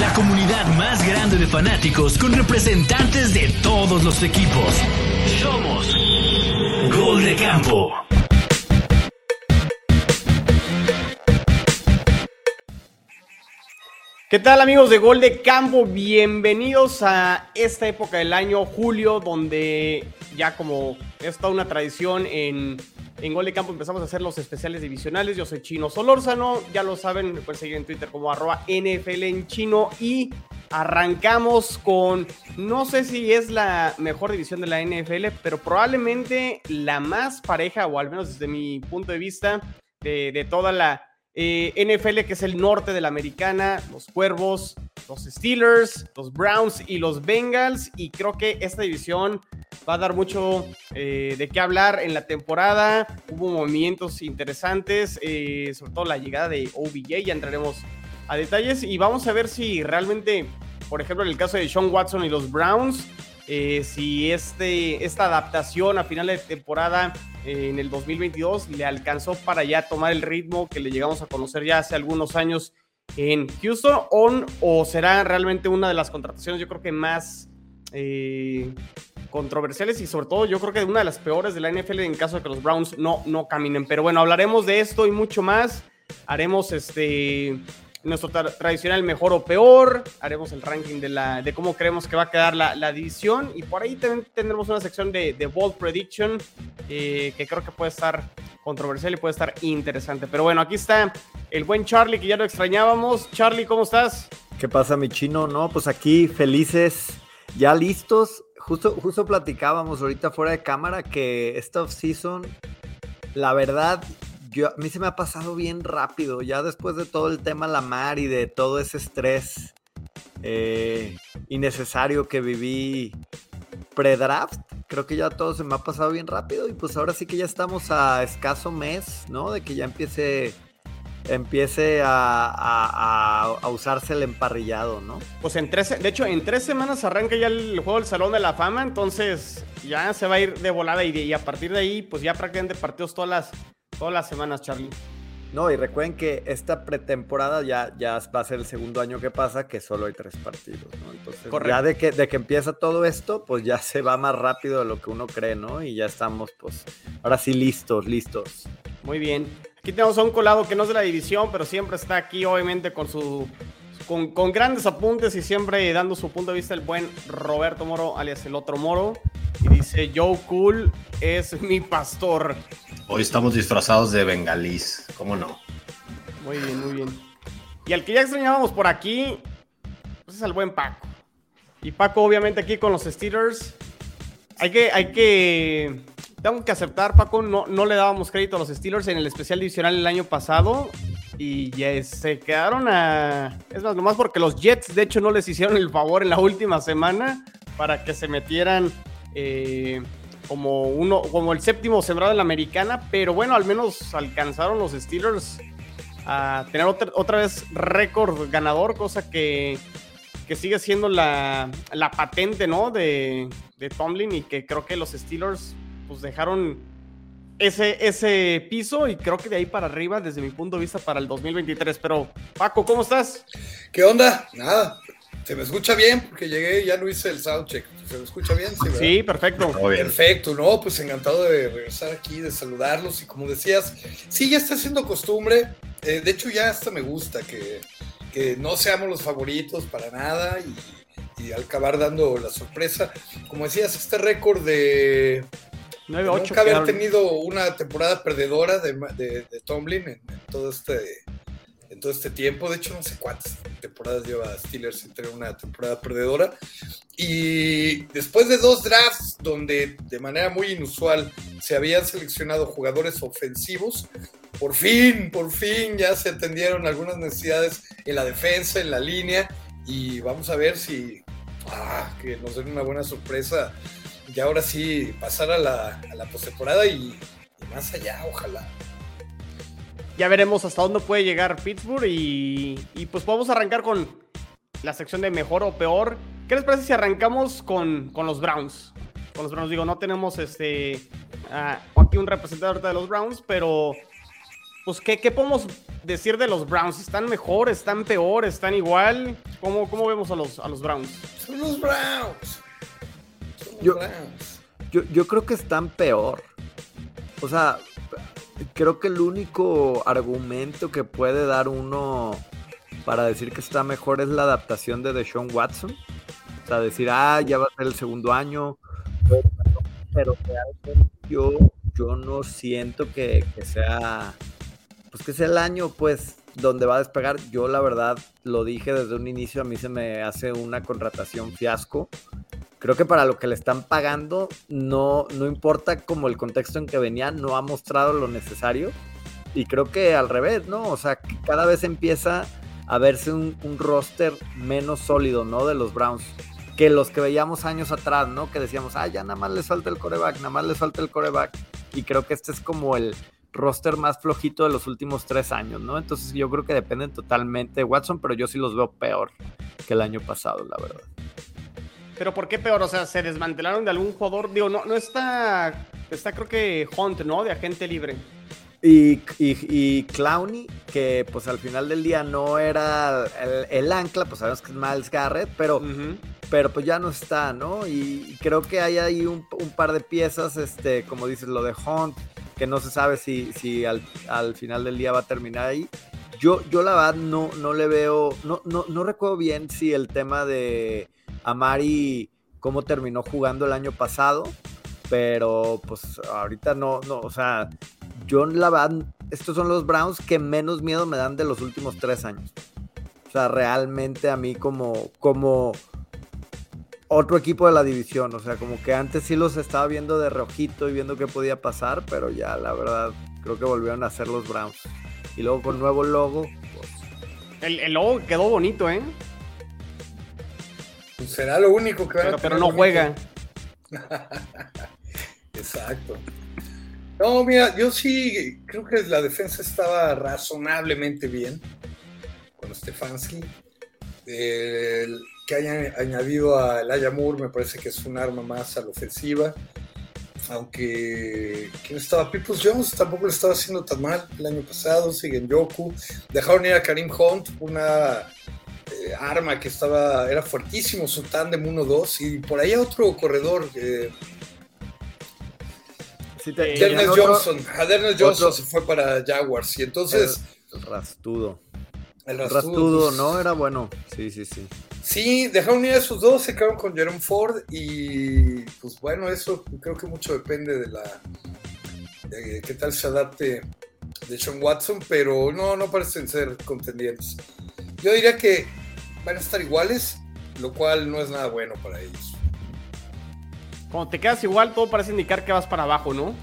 La comunidad más grande de fanáticos con representantes de todos los equipos. Somos Gol de Campo. ¿Qué tal amigos de Gol de Campo? Bienvenidos a esta época del año, julio, donde ya como es toda una tradición en, en Gol de Campo empezamos a hacer los especiales divisionales. Yo soy Chino Solórzano, ya lo saben, me pueden seguir en Twitter como arroba NFL en chino y arrancamos con, no sé si es la mejor división de la NFL, pero probablemente la más pareja, o al menos desde mi punto de vista, de, de toda la eh, NFL, que es el norte de la americana, los Cuervos, los Steelers, los Browns y los Bengals. Y creo que esta división va a dar mucho eh, de qué hablar en la temporada. Hubo movimientos interesantes, eh, sobre todo la llegada de OBJ, ya entraremos a detalles. Y vamos a ver si realmente, por ejemplo, en el caso de Sean Watson y los Browns, si este, esta adaptación a final de temporada en el 2022 le alcanzó para ya tomar el ritmo que le llegamos a conocer ya hace algunos años en Houston o, o será realmente una de las contrataciones yo creo que más eh, controversiales y sobre todo yo creo que una de las peores de la NFL en caso de que los Browns no, no caminen. Pero bueno, hablaremos de esto y mucho más. Haremos este nuestro tra tradicional mejor o peor, haremos el ranking de, la, de cómo creemos que va a quedar la, la edición y por ahí también tendremos una sección de, de Bold Prediction eh, que creo que puede estar controversial y puede estar interesante. Pero bueno, aquí está el buen Charlie que ya lo extrañábamos. Charlie, ¿cómo estás? ¿Qué pasa, mi chino? No, pues aquí felices, ya listos. Justo, justo platicábamos ahorita fuera de cámara que esta off-season, la verdad, a mí se me ha pasado bien rápido, ya después de todo el tema Lamar y de todo ese estrés eh, innecesario que viví pre-draft, creo que ya todo se me ha pasado bien rápido y pues ahora sí que ya estamos a escaso mes, ¿no? De que ya empiece empiece a, usarse el emparrillado, ¿no? Pues en tres, de hecho, en tres semanas arranca ya el juego del Salón de la Fama, entonces ya se va a ir de volada y, y a partir de ahí, pues ya prácticamente partidos todas las, todas las semanas, Charlie. No, y recuerden que esta pretemporada ya, ya va a ser el segundo año que pasa, que solo hay tres partidos, ¿no? Entonces, Correcto. ya de que, de que empieza todo esto, pues ya se va más rápido de lo que uno cree, ¿no? Y ya estamos, pues, ahora sí listos, listos. Muy bien. Aquí tenemos a un colado que no es de la división, pero siempre está aquí, obviamente, con su. Con, con, grandes apuntes y siempre dando su punto de vista el buen Roberto Moro, alias el otro Moro. Y dice, Joe Cool es mi pastor. Hoy estamos disfrazados de bengalís, ¿cómo no? Muy bien, muy bien. Y al que ya extrañábamos por aquí, pues es el buen Paco. Y Paco, obviamente, aquí con los Steelers. Hay que, hay que tengo que aceptar, Paco, no, no le dábamos crédito a los Steelers en el especial divisional el año pasado y ya se quedaron a... Es más, nomás porque los Jets, de hecho, no les hicieron el favor en la última semana para que se metieran eh, como, uno, como el séptimo sembrado en la americana, pero bueno, al menos alcanzaron los Steelers a tener otra, otra vez récord ganador, cosa que, que sigue siendo la, la patente, ¿no? De, de Tomlin y que creo que los Steelers pues dejaron ese, ese piso y creo que de ahí para arriba, desde mi punto de vista, para el 2023. Pero, Paco, ¿cómo estás? ¿Qué onda? Nada. ¿Se me escucha bien? Porque llegué y ya no hice el soundcheck. ¿Se me escucha bien? Sí, sí perfecto. Perfecto, ¿no? Pues encantado de regresar aquí, de saludarlos. Y como decías, sí, ya está siendo costumbre. Eh, de hecho, ya hasta me gusta que, que no seamos los favoritos para nada y, y al acabar dando la sorpresa. Como decías, este récord de 9, 8, Nunca haber tenido una temporada perdedora de, de, de Tomlin en, en, todo este, en todo este tiempo. De hecho, no sé cuántas temporadas lleva Steelers sin tener una temporada perdedora. Y después de dos drafts donde de manera muy inusual se habían seleccionado jugadores ofensivos, por fin, por fin ya se atendieron algunas necesidades en la defensa, en la línea. Y vamos a ver si ah, que nos den una buena sorpresa y ahora sí pasar a la, a la postemporada y, y, más allá, ojalá. Ya veremos hasta dónde puede llegar Pittsburgh y, y, pues podemos arrancar con la sección de mejor o peor. ¿Qué les parece si arrancamos con, con los Browns? Con los Browns, digo, no tenemos este uh, aquí un representante de los Browns, pero pues, ¿qué, ¿qué podemos decir de los Browns? ¿Están mejor? ¿Están peor? ¿Están igual? ¿Cómo, cómo vemos a los, a los Browns? Son los Browns. Yo-. Yo, yo creo que están peor. O sea, creo que el único argumento que puede dar uno para decir que está mejor es la adaptación de Deshaun Watson. O sea, decir, ah, ya va a ser el segundo año. Pero, yo, yo no siento que, que sea, pues que sea el año, pues, donde va a despegar. Yo, la verdad, lo dije desde un inicio, a mí se me hace una contratación fiasco creo que para lo que le están pagando, no, no importa como el contexto en que venía, no ha mostrado lo necesario. Y creo que al revés, ¿no? O sea, cada vez empieza a verse un, un roster menos sólido, ¿no? De los Browns. Que los que veíamos años atrás, ¿no? Que decíamos, ah, ya nada más les falta el coreback, nada más les falta el coreback. Y creo que este es como el roster más flojito de los últimos tres años, ¿no? Entonces yo creo que dependen totalmente de Watson, pero yo sí los veo peor que el año pasado, la verdad. Pero ¿por qué peor? O sea, ¿se desmantelaron de algún jugador? Digo, no, no está. Está creo que Hunt, ¿no? De agente libre. Y, y, y Clowney, que pues al final del día no era el, el ancla, pues sabemos que es Miles Garrett, pero, pero pues ya no está, ¿no? Y, y creo que hay ahí un, un par de piezas, este, como dices, lo de Hunt, que no se sabe si, si al, al final del día va a terminar ahí. Yo, yo la verdad no, no le veo, no, no, no recuerdo bien si el tema de Amari, cómo terminó jugando el año pasado, pero pues ahorita no, no, o sea, yo la verdad, estos son los Browns que menos miedo me dan de los últimos tres años. O sea, realmente a mí como, como otro equipo de la división, o sea, como que antes sí los estaba viendo de rojito y viendo qué podía pasar, pero ya la verdad creo que volvieron a ser los Browns. Y luego con nuevo logo, pues, El, el logo quedó bonito, ¿eh? Pues será lo único que van a Pero, pero tener no bonito. juega. Exacto. No, mira, yo sí creo que la defensa estaba razonablemente bien con Stefanski. El que hayan añadido a Elijah Moore me parece que es un arma más a la ofensiva. Aunque ¿quién estaba? Peoples Jones tampoco lo estaba haciendo tan mal el año pasado. Siguen Yoku. Dejaron ir a Karim Hunt, una arma que estaba, era fuertísimo su tándem 1-2. Y por ahí otro corredor. eh, sí te- Eh, tenían Ernest otro- Johnson. Johnson otro- se fue para Jaguars. Y entonces, el rastudo. el Rastudo, rastudo, pues, ¿no? Era bueno. Sí, sí, sí. Sí, dejaron ir a esos dos, se quedaron con Jerome Ford. Y pues bueno, eso creo que mucho depende de la. de qué tal se adapte de Sean Watson. Pero no, no parecen ser contendientes. Yo diría que van a estar iguales, lo cual no es nada bueno para ellos. Cuando te quedas igual, todo parece indicar que vas para abajo, ¿no?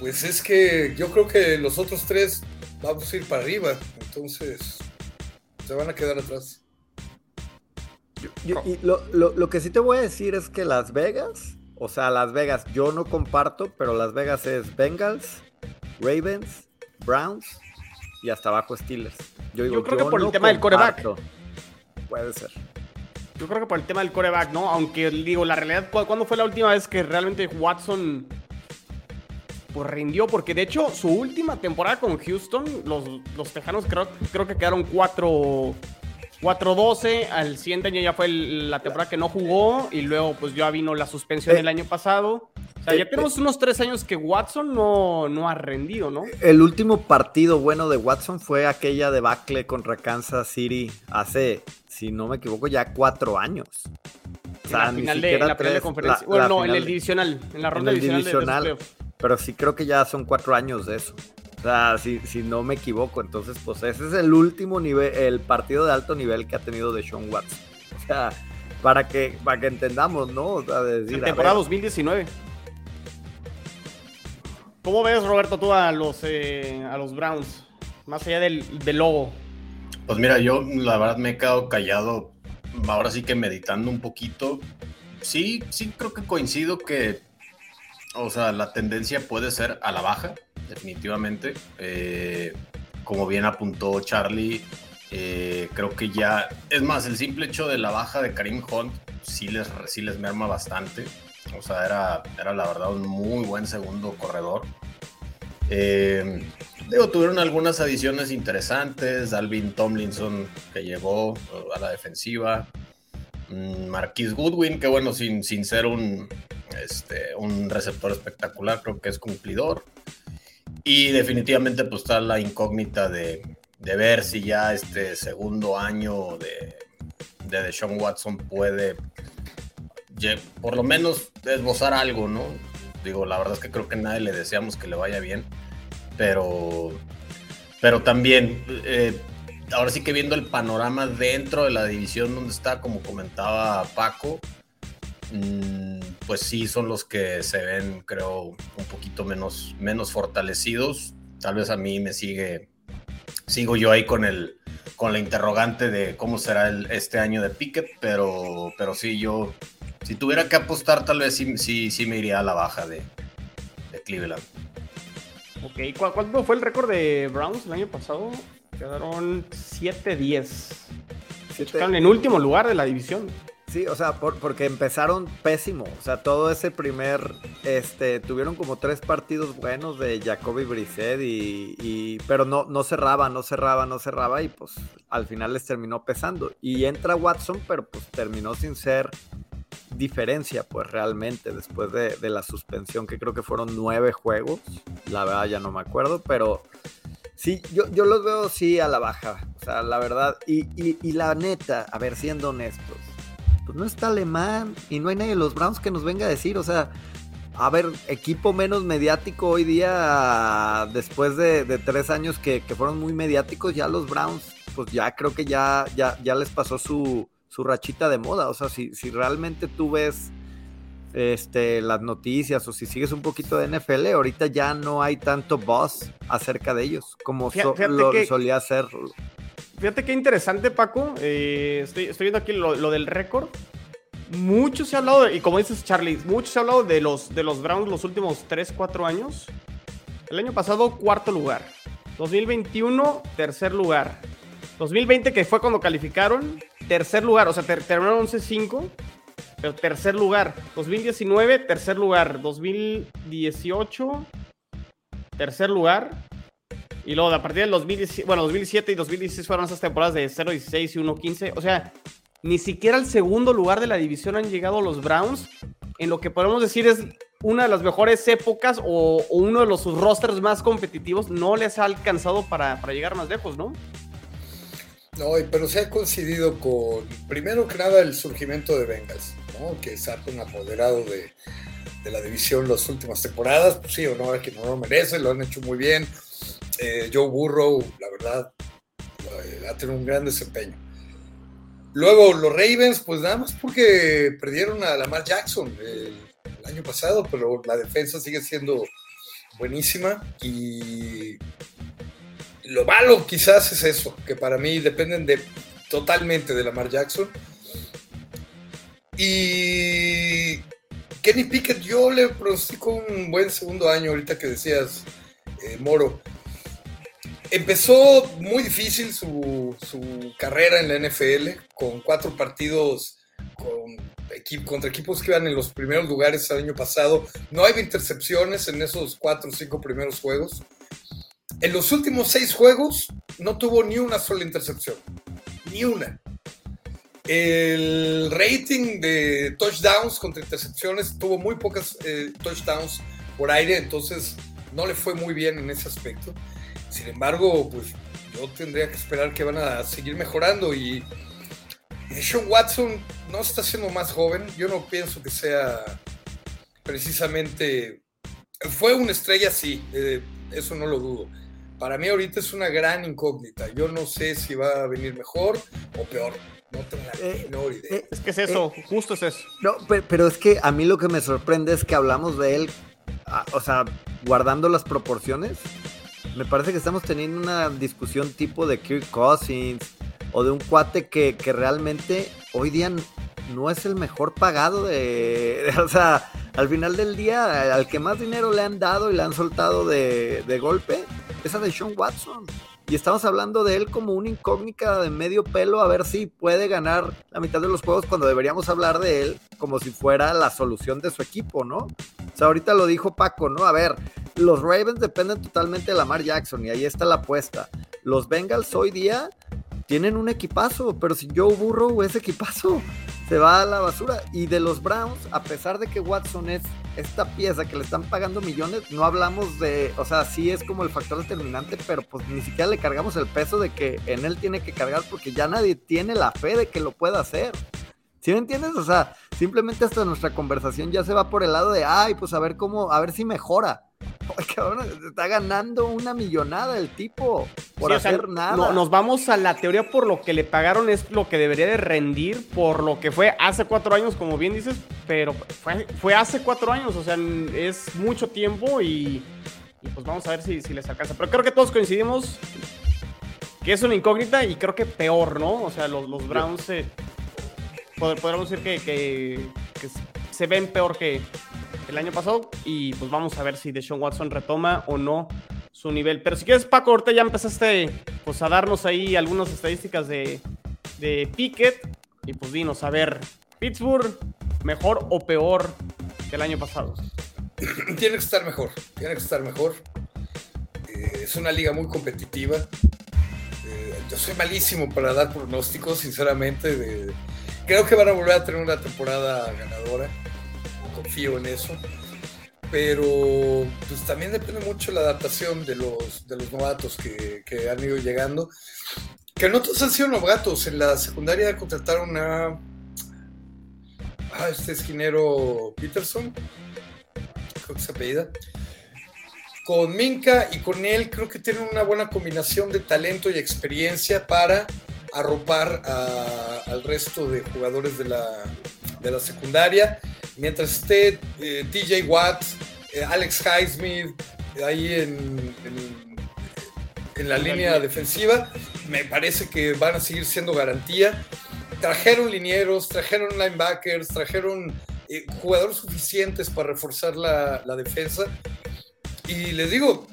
Pues es que yo creo que los otros tres vamos a ir para arriba. Entonces, se van a quedar atrás. Yo- y lo, lo- lo que sí te voy a decir es que Las Vegas, o sea, Las Vegas, yo no comparto, pero Las Vegas es Bengals, Ravens, Browns y hasta abajo Steelers. Yo, digo, Yo creo que por el tema del comparto. Puede ser. Yo creo que por el tema del coreback, ¿no? Aunque digo, la realidad, ¿cu- ¿cuándo fue la última vez que realmente Watson pues rindió? Porque de hecho, su última temporada con Houston, los, los Tejanos creo, creo que quedaron 4 4-12. Al siguiente año ya fue el- la temporada que no jugó. Y luego, pues ya vino la suspensión Eh, el año pasado. O sea, eh, ya tenemos unos tres años que Watson no, no ha rendido, ¿no? El último partido bueno de Watson fue aquella debacle contra Kansas City hace, si no me equivoco, ya cuatro años. O En la ni final de, siquiera en la de tres, conferencia. la- bueno, la no, en el divisional. En la en ronda el divisional, de-. Pero sí creo que ya son cuatro años de eso. O sea, si, si no me equivoco. Entonces, pues ese es el último nivel, el partido de alto nivel que ha tenido de Sean Watson. O sea, para que, para que entendamos, ¿no? O sea, de decir, En a temporada ver, 2019. ¿Cómo ves, Roberto, tú a los, eh, a los Browns? Más allá del, del logo. Pues mira, yo la verdad me he quedado callado, ahora sí que meditando un poquito. Sí, sí creo que coincido que, o sea, la tendencia puede ser a la baja, definitivamente. Eh, como bien apuntó Charlie, eh, creo que ya, es más, el simple hecho de la baja de Karim Hunt sí les, sí les merma bastante. O sea, era, era la verdad un muy buen segundo corredor. Eh, Digo, tuvieron algunas adiciones interesantes. Alvin Tomlinson, que llegó a la defensiva. Mm, Marquis Goodwin, que bueno, sin, sin ser un, este, un receptor espectacular, creo que es cumplidor. Y definitivamente pues está la incógnita de, de ver si ya este segundo año de, de Deshaun Watson puede por lo menos esbozar algo, ¿no? Digo, la verdad es que creo que nadie le deseamos que le vaya bien, pero, pero también, eh, ahora sí que viendo el panorama dentro de la división donde está, como comentaba Paco, mm, pues sí son los que se ven, creo, un poquito menos, menos fortalecidos. Tal vez a mí me sigue, sigo yo ahí con el, con la interrogante de cómo será este año de Pickett, pero, pero sí, yo, si tuviera que apostar, tal vez sí, sí, sí me iría a la baja de, de Cleveland. Ok, ¿cuánto fue el récord de Browns el año pasado? Quedaron 7-10. Quedaron en último lugar de la división. Sí, o sea, porque empezaron pésimo. O sea, todo ese primer, este, tuvieron como tres partidos buenos de Jacoby Brissett y, pero no, no cerraba, no cerraba, no cerraba y pues al final les terminó pesando. Y entra Watson, pero pues terminó sin ser diferencia, pues realmente después de, la suspensión, que creo que fueron nueve juegos. La verdad ya no me acuerdo, pero sí, yo, yo los veo sí a la baja. O sea, la verdad, y, y la neta, a ver, siendo honestos pues, no está alemán y no hay nadie de los Browns que nos venga a decir, o sea, a ver, equipo menos mediático hoy día, después de, tres años que, fueron muy mediáticos, ya los Browns, pues ya creo que ya, ya, ya les pasó su, su rachita de moda. O sea, si, si realmente tú ves este, las noticias o si sigues un poquito de NFL, ahorita ya no hay tanto buzz acerca de ellos como lo solía ser Fíjate qué interesante, Paco. Eh, estoy, viendo aquí lo, del récord. Mucho se ha hablado, y como dices Charlie, mucho se ha hablado de los, de los Browns los últimos 3, 4 años. El año pasado, cuarto lugar. 2021, tercer lugar. 2020, que fue cuando calificaron, tercer lugar. O sea, terminaron 11-5, pero tercer lugar. 2019, tercer lugar. 2018, tercer lugar. Y luego, a partir del 2017, bueno, 2007 y 2016 fueron esas temporadas de 0-16 y 1-15. O sea, ni siquiera al segundo lugar de la división han llegado los Browns. En lo que podemos decir es una de las mejores épocas o, uno de los rosters más competitivos. No les ha alcanzado para, para llegar más lejos, ¿no? No, pero se ha coincidido con, primero que nada, el surgimiento de Bengals, ¿no? que se ha apoderado de, de la división las últimas temporadas. Pues sí, honor a quien no lo merece, lo han hecho muy bien eh, Joe Burrow, la verdad, eh, ha tenido un gran desempeño. Luego los Ravens, pues nada más porque perdieron a Lamar Jackson el, año pasado, pero la defensa sigue siendo buenísima y lo malo quizás es eso, que para mí dependen de, totalmente de Lamar Jackson. Y Kenny Pickett, yo le pronostico un buen segundo año, ahorita que decías, eh, Moro empezó muy difícil su, carrera en la NFL, con cuatro partidos con, contra equipos que iban en los primeros lugares el año pasado. No hay intercepciones en esos cuatro o cinco primeros juegos. En los últimos seis juegos no tuvo ni una sola intercepción. Ni una. El rating de touchdowns contra intercepciones tuvo muy pocas eh, touchdowns por aire, entonces no le fue muy bien en ese aspecto. Sin embargo, pues yo tendría que esperar que van a seguir mejorando y, Sean Watson no está siendo más joven. Yo no pienso que sea precisamente... Fue una estrella, sí, eh, eso no lo dudo. Para mí ahorita es una gran incógnita. Yo no sé si va a venir mejor o peor. No tengo la eh, menor idea. Eh, es que es eso, justo es eso. No, pero, es que a mí lo que me sorprende es que hablamos de él, o sea, guardando las proporciones, me parece que estamos teniendo una discusión tipo de Kirk Cousins o de un cuate que, realmente hoy día no es el mejor pagado de, O sea, al final del día, al que más dinero le han dado y le han soltado de, de golpe, es a Deshaun Watson. Y estamos hablando de él como una incógnita de medio pelo a ver si puede ganar la mitad de los juegos cuando deberíamos hablar de él como si fuera la solución de su equipo, ¿no? O sea, ahorita lo dijo Paco, ¿no? A ver, los Ravens dependen totalmente de Lamar Jackson y ahí está la apuesta. Los Bengals hoy día tienen un equipazo, pero si Joe Burrow ese equipazo se va a la basura. Y de los Browns, a pesar de que Watson es esta pieza que le están pagando millones, no hablamos de, o sea, sí es como el factor determinante, pero pues ni siquiera le cargamos el peso de que en él tiene que cargar porque ya nadie tiene la fe de que lo pueda hacer. ¿Sí me entiendes? O sea, simplemente hasta nuestra conversación ya se va por el lado de, ay, pues a ver cómo, a ver si mejora. Cabrón, está ganando una millonada el tipo por Sí, o sea, hacer nada. no- nos vamos a la teoría por lo que le pagaron es lo que debería de rendir por lo que fue hace cuatro años, como bien dices, pero fue, fue hace cuatro años, o sea, es mucho tiempo y, y pues vamos a ver si, si les alcanza. Pero creo que todos coincidimos que es una incógnita y creo que peor, ¿no? O sea, los, los Browns eh, pod- podríamos decir que, que- que se ven peor que el año pasado y pues vamos a ver si Deshaun Watson retoma o no su nivel. Pero si quieres, Paco, ahorita ya empezaste pues a darnos ahí algunas estadísticas de, de Pickett y pues dinos, a ver, Pittsburgh, mejor o peor que el año pasado. Tiene que estar mejor, tiene que estar mejor. Eh, es una liga muy competitiva. Eh, yo soy malísimo para dar pronósticos, sinceramente. creo que van a volver a tener una temporada ganadora. Confío en eso. Pero pues también depende mucho la adaptación de los, de los novatos que, que han ido llegando. Que no todos han sido novatos. En la secundaria contrataron a, este esquinero Peterson creo que se apellida. Con Minka y con él creo que tienen una buena combinación de talento y experiencia para arropar al resto de jugadores de la, de la secundaria. Mientras esté eh, TJ Watt, eh, Alex Highsmith eh, ahí en, en- en la línea defensiva, me parece que van a seguir siendo garantía. Trajeron linieros, trajeron linebackers, trajeron eh, jugadores suficientes para reforzar la, la defensa. Y les digo,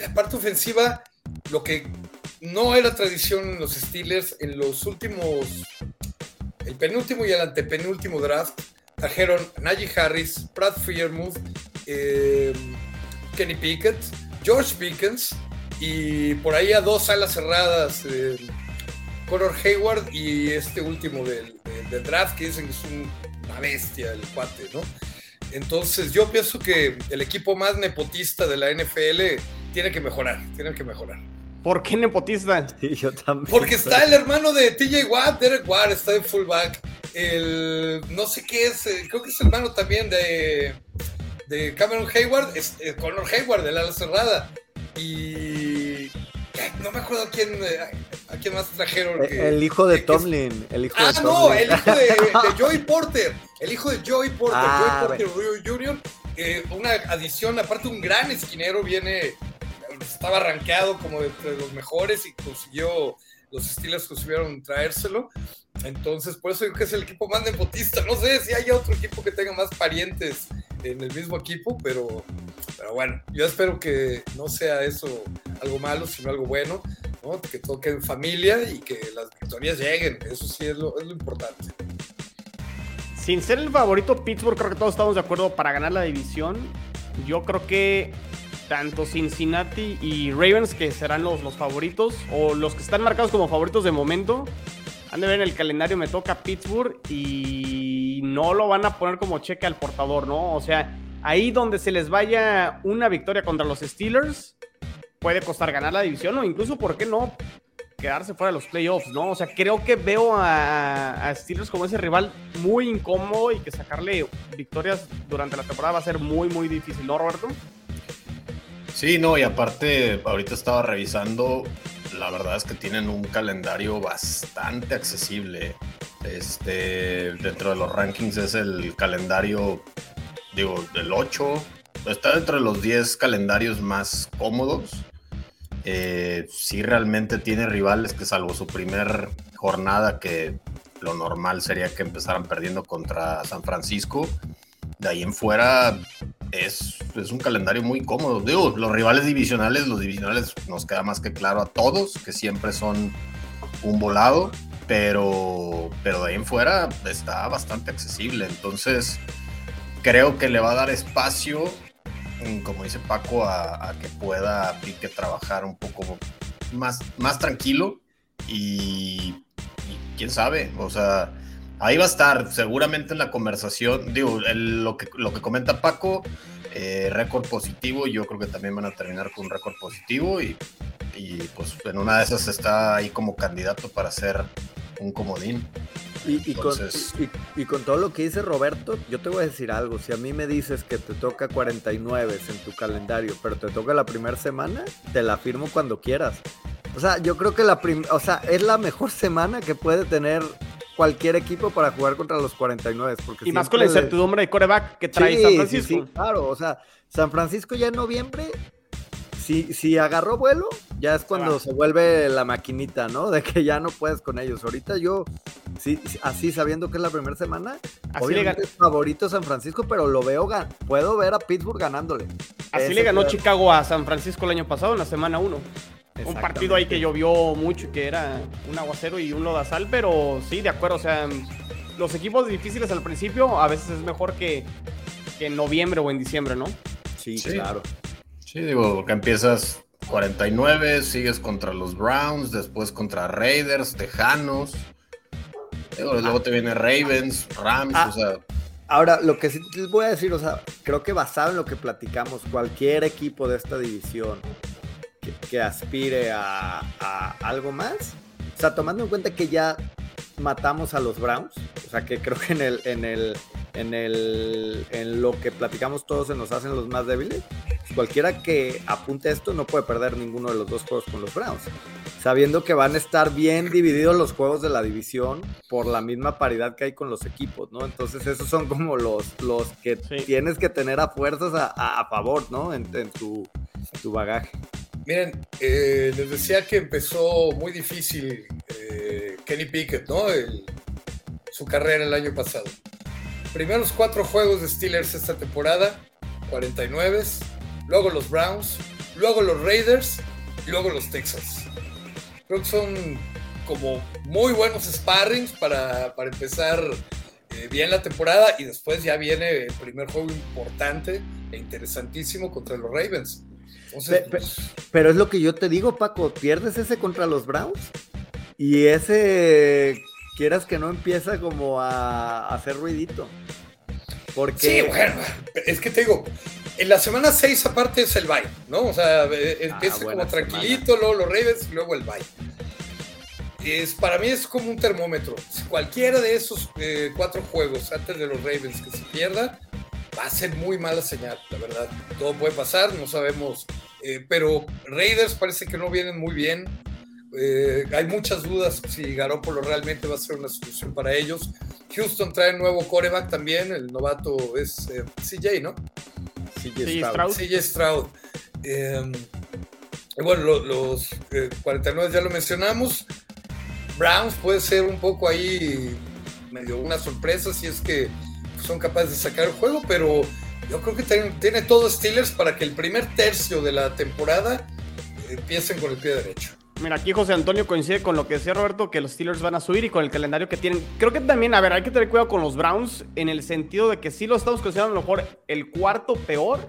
la parte ofensiva, lo que no era tradición en los Steelers en los últimos, el penúltimo y el antepenúltimo draft, trajeron Najee Harris, Brad Freiermuth, eh, Kenny Pickett, George Pickens y por ahí a dos alas cerradas, eh, Conor Hayward y este último del, draft que dicen que es un- una bestia el cuate, ¿no? Entonces yo pienso que el equipo más nepotista de la NFL tiene que mejorar, tiene que mejorar. ¿Por qué nepotista? Sí, yo también. Porque está el hermano de TJ Watt, Derek Watt, está de fullback. El, no sé qué es, eh, creo que es hermano también de, de Cameron Hayward, es eh, Conor Hayward, del ala cerrada. Y no me acuerdo a quién, eh, a quién más trajeron. El, que- el hijo de que- es- Tomlin. El hijo Ah, de no, Tomlin. el hijo de, de Joey Porter. El hijo de Joey Porter. Ah, Joey Porter Jr. eh, una adición, aparte un gran esquinero, viene, estaba rankeado como entre los mejores y consiguió, los Steelers consiguieron traérselo. Entonces, por eso digo que es el equipo más nepotista. No sé si hay otro equipo que tenga más parientes en el mismo equipo, pero, bueno, yo espero que no sea eso algo malo, sino algo bueno, ¿no? que todo quede en familia y que las victorias lleguen. Eso sí es lo importante. Sin ser el favorito Pittsburgh, creo que todos estamos de acuerdo para ganar la división. Yo creo que tanto Cincinnati y Ravens, que serán los, los favoritos, o los que están marcados como favoritos de momento, han de ver en el calendario, me toca Pittsburgh y no lo van a poner como cheque al portador, ¿no? O sea, ahí donde se les vaya una victoria contra los Steelers, puede costar ganar la división o incluso, ¿por qué no? quedarse fuera de los playoffs, ¿no? O sea, creo que veo a, a Steelers como ese rival muy incómodo y que sacarle victorias durante la temporada va a ser muy, muy difícil, ¿no, Roberto? Sí, no, y aparte, ahorita estaba revisando, la verdad es que tienen un calendario bastante accesible. Este, dentro de los rankings es el calendario, digo, del 8, está dentro de los 10 calendarios más cómodos. Eh, sí realmente tiene rivales que salvo su primer jornada, que lo normal sería que empezaran perdiendo contra San Francisco, de ahí en fuera es, es, un calendario muy cómodo. Digo, los rivales divisionales, los divisionales nos queda más que claro a todos, que siempre son un volado, pero, pero de ahí en fuera está bastante accesible. Entonces, creo que le va a dar espacio mm, como dice Paco, a, que pueda Pique trabajar un poco más, más tranquilo y, y quién sabe, o sea, ahí va a estar seguramente en la conversación, digo, el- lo, que, lo que comenta Paco, eh, récord positivo, yo creo que también van a terminar con un récord positivo y, y, pues en una de esas está ahí como candidato para ser un comodín. Y, y con, Entonces- y- y con todo lo que dice Roberto, yo te voy a decir algo. Si a mí me dices que te toca 49 en tu calendario, pero te toca la primera semana, te la firmo cuando quieras. O sea, yo creo que la o sea, es la mejor semana que puede tener cualquier equipo para jugar contra los 49. Porque Y más con la incertidumbre de coreback que trae Sí, San Francisco. sí, claro, o sea, San Francisco ya en noviembre, si, si agarró vuelo, ya es cuando se vuelve la maquinita, ¿no? De que ya no puedes con ellos. Ahorita yo, sí, sí, así sabiendo que es la primera semana, Así obviamente es favorito San Francisco, pero lo veo, puedo ver a Pittsburgh ganándole. así Ese le ganó Chicago a San Francisco el año pasado en la semana 1. Un partido ahí que llovió mucho y que era un aguacero y un lodazal, pero sí, de acuerdo. O sea, los equipos difíciles al principio a veces es mejor que, que en noviembre o en diciembre, ¿no? Sí, Sí. claro. Sí, digo, que empiezas 49, sigues contra los Browns, después contra Raiders, Tejanos. Digo, luego te viene Ravens, Rams, Ah. o sea, Ahora, lo que sí les voy a decir, o sea, creo que basado en lo que platicamos, cualquier equipo de esta división que, aspire a, a algo más, o sea, tomando en cuenta que ya matamos a los Browns, o sea, que creo que en el, en el, en el, en lo que platicamos todos se nos hacen los más débiles, cualquiera que apunte esto no puede perder ninguno de los dos juegos con los Browns, sabiendo que van a estar bien divididos los juegos de la división por la misma paridad que hay con los equipos, ¿no? Entonces esos son como los, los que Sí. tienes que tener a fuerzas a, a- a favor, ¿no? En, en tu, en tu bagaje. Miren, eh, les decía que empezó muy difícil eh, Kenny Pickett, ¿no? Su carrera el año pasado. Primeros cuatro juegos de Steelers esta temporada, 49, luego los Browns, luego los Raiders y luego los Texans. Creo que son como muy buenos sparrings para, para empezar eh, bien la temporada y después ya viene el primer juego importante e interesantísimo contra los Ravens. Entonces, pe- Pero es lo que yo te digo, Paco, pierdes ese contra los Browns y ese, quieras que no, empieza como a, a hacer ruidito. Porque... Sí, bueno, es que te digo, en la semana 6 aparte es el bye, ¿no? O sea, empieza Ah, como tranquilito, luego los Ravens y luego el bye. Es, para mí es como un termómetro. Si cualquiera de esos eh, cuatro juegos antes de los Ravens que se pierda, va a ser muy mala señal, la verdad. Todo puede pasar, no sabemos. Eh, pero Raiders parece que no vienen muy bien. Eh, hay muchas dudas si Garoppolo realmente va a ser una solución para ellos. Houston trae nuevo coreback también, el novato es eh, CJ, ¿no? CJ Stroud. CJ Stroud. Eh, y bueno, lo- los eh, 49 ya lo mencionamos. Browns puede ser un poco ahí medio una sorpresa si es que son capaces de sacar el juego, pero yo creo que tiene, tiene todo Steelers para que el primer tercio de la temporada eh, empiecen con el pie derecho. Mira, aquí José Antonio coincide con lo que decía Roberto, que los Steelers van a subir y con el calendario que tienen. Creo que también, a ver, hay que tener cuidado con los Browns en el sentido de que sí lo estamos considerando a lo mejor el cuarto peor,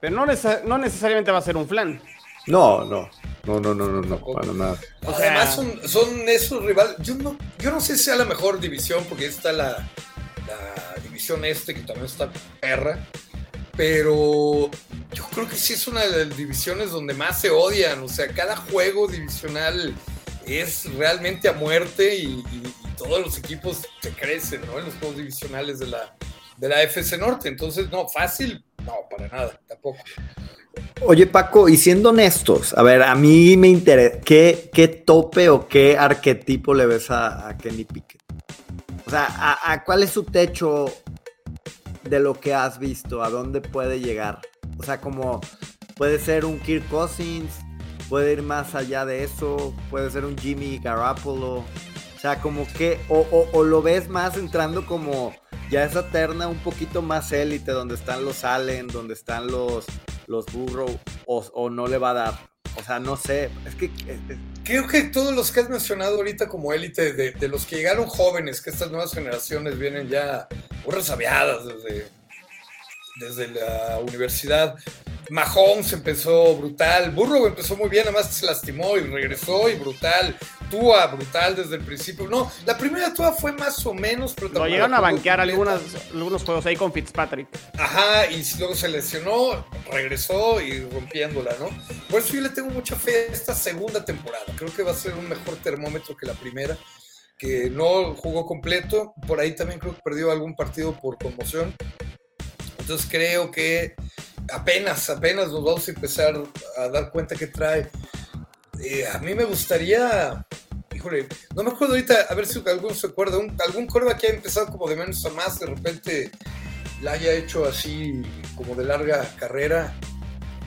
pero no, necesa- no necesariamente va a ser un flan. No, no, no, no, no, no, no, para nada. O sea- Además son, son esos rivales. Yo no, yo no sé si sea la mejor división, porque está la, la división este, que también está perra. Pero yo creo que sí es una de las divisiones donde más se odian. O sea, cada juego divisional es realmente a muerte y, y- y todos los equipos se crecen, ¿no? En los juegos divisionales de la, de la FC Norte. Entonces, no, fácil, no, para nada, tampoco. Oye, Paco, y siendo honestos, a ver, a mí me interesa, ¿qué, qué tope o qué arquetipo le ves a, a Kenny Pickett? O sea, ¿a, cuál es su techo de lo que has visto? ¿A dónde puede llegar? O sea, como puede ser un Kirk Cousins, puede ir más allá de eso, puede ser un Jimmy Garoppolo. O sea, como que, o, o- o lo ves más entrando como ya esa terna un poquito más élite, donde están los Allen, donde están los, los Burrow, o, o no le va a dar. O sea, no sé, es que... Creo que todos los que has mencionado ahorita como élite, de, los que llegaron jóvenes, que estas nuevas generaciones vienen ya resabiadas desde, desde la universidad. Mahomes empezó brutal, Burrow empezó muy bien, además se lastimó y regresó y brutal. Tua, brutal desde el principio. No, la primera Tua fue más o menos, pero Lo llegaron a banquear algunas, algunos juegos ahí con Fitzpatrick. Ajá, y luego se lesionó, regresó y rompiéndola, ¿no? Por eso yo le tengo mucha fe a esta segunda temporada. Creo que va a ser un mejor termómetro que la primera, que no jugó completo. Por ahí también creo que perdió algún partido por conmoción. Entonces creo que apenas, apenas nos vamos a empezar a dar cuenta que trae. Eh, a mí me gustaría, híjole, no me acuerdo ahorita, a ver si alguno se acuerda, un, algún corva que haya empezado como de menos a más, de repente la haya hecho así como de larga carrera.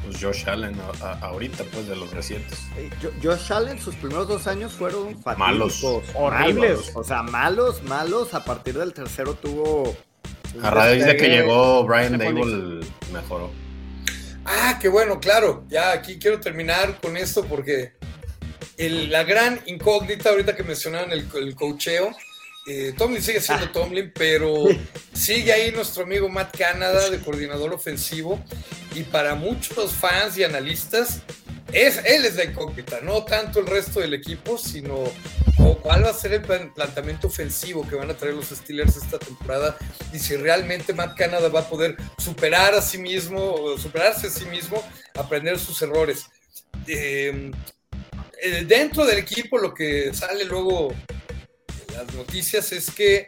Pues Josh Allen a- a- ahorita, pues de los recientes. Eh, Jo- Josh Allen, sus primeros dos años fueron Malos. fatídicos, Horribles. malos. O sea, malos, malos. A partir del tercero tuvo. A raíz de que despegue. llegó Brian fue Dable, mejoró. Ah, qué bueno, claro. Ya aquí quiero terminar con esto porque el- la gran incógnita ahorita que mencionaban el, el cocheo, eh, Tomlin sigue siendo Ah. Tomlin, pero sigue ahí nuestro amigo Matt Canada de coordinador ofensivo y para muchos fans y analistas es, él es la incógnita, no tanto el resto del equipo, sino cu- cuál va a ser el plan- planteamiento ofensivo que van a traer los Steelers esta temporada y si realmente Matt Canada va a poder superar a sí mismo, superarse a sí mismo, aprender sus errores. Eh, eh, dentro del equipo lo que sale luego en las noticias es que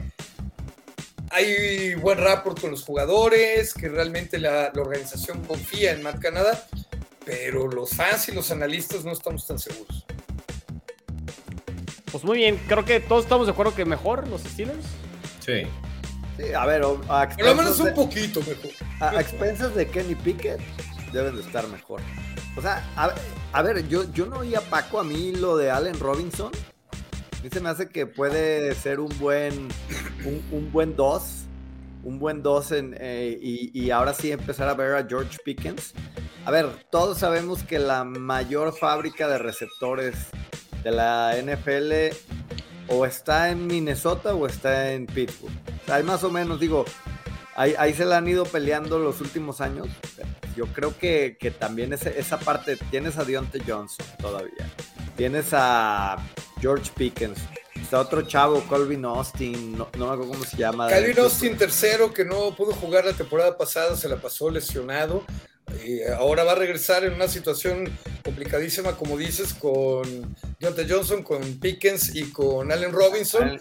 hay buen rapport con los jugadores, que realmente la, la organización confía en Matt Canada, pero los fans y los analistas no estamos tan seguros. Pues muy bien, creo que todos estamos de acuerdo que mejor los Steelers. Sí. Sí, a ver, o- a Por lo menos un de- poquito mejor. A, a expensas de Kenny Pickett deben de estar mejor. O sea, a, a ver, yo, yo no oí a Paco, a mí lo de Allen Robinson. A mí se me hace que puede ser un buen un, un buen dos. Un buen dos en, eh, y, ahora sí empezar a ver a George Pickens. A ver, todos sabemos que la mayor fábrica de receptores de la NFL o está en Minnesota o está en Pittsburgh. O hay más o menos, digo, Ahí, ahí se la han ido peleando los últimos años. Yo creo que, que también ese- esa parte, tienes a Deontay Johnson todavía. Tienes a George Pickens. Está otro chavo, Colvin Austin, no, no me acuerdo cómo se llama. Calvin Austin tercero, que no pudo jugar la temporada pasada, se la pasó lesionado. Y ahora va a regresar en una situación complicadísima, como dices, con Deontay Johnson, con Pickens y con Allen Robinson.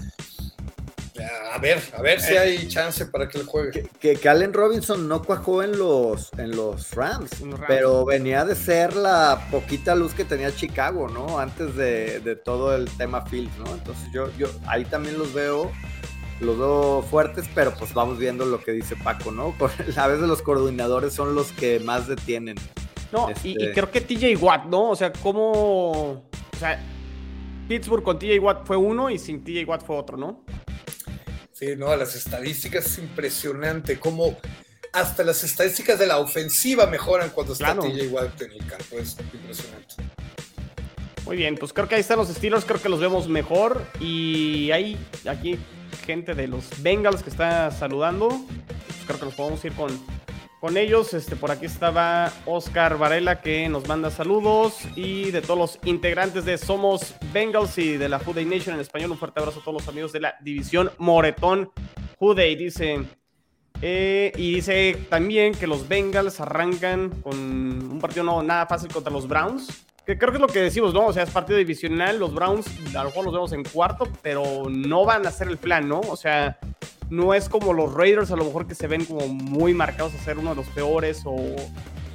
A ver, a ver si hay chance para que le juegue. Que, que- que Allen Robinson no cuajó en los, en los Rams, En los Rams. pero venía de ser la poquita luz que tenía Chicago, ¿no? Antes de, de todo el tema Fields, ¿no? Entonces yo, yo ahí también los veo, los veo fuertes, pero pues vamos viendo lo que dice Paco, ¿no? A veces los coordinadores son los que más detienen. No, Este- y, y creo que TJ Watt, ¿no? O sea, cómo. O sea, Pittsburgh con TJ Watt fue uno y sin TJ Watt fue otro, ¿no? Sí, no, las estadísticas es impresionante, como hasta las estadísticas de la ofensiva mejoran cuando está Claro. TJ Watt en el campo, es impresionante. Muy bien, pues creo que ahí están los Steelers, creo que los vemos mejor. Y hay aquí gente de los Bengals que está saludando. Pues creo que nos podemos ir con, con ellos. Este, por aquí estaba Oscar Varela que nos manda saludos. Y de todos los integrantes de Somos Bengals y de la Day Nation en español, un fuerte abrazo a todos los amigos de la división Moretón Day. Dice. Eh, y dice también que los Bengals arrancan con un partido no nada fácil contra los Browns. Que creo que es lo que decimos, ¿no? O sea, es partido divisional. Los Browns a lo mejor los vemos en cuarto, pero no van a hacer el plan, ¿no? O sea, no es como los Raiders a lo mejor que se ven como muy marcados a ser uno de los peores o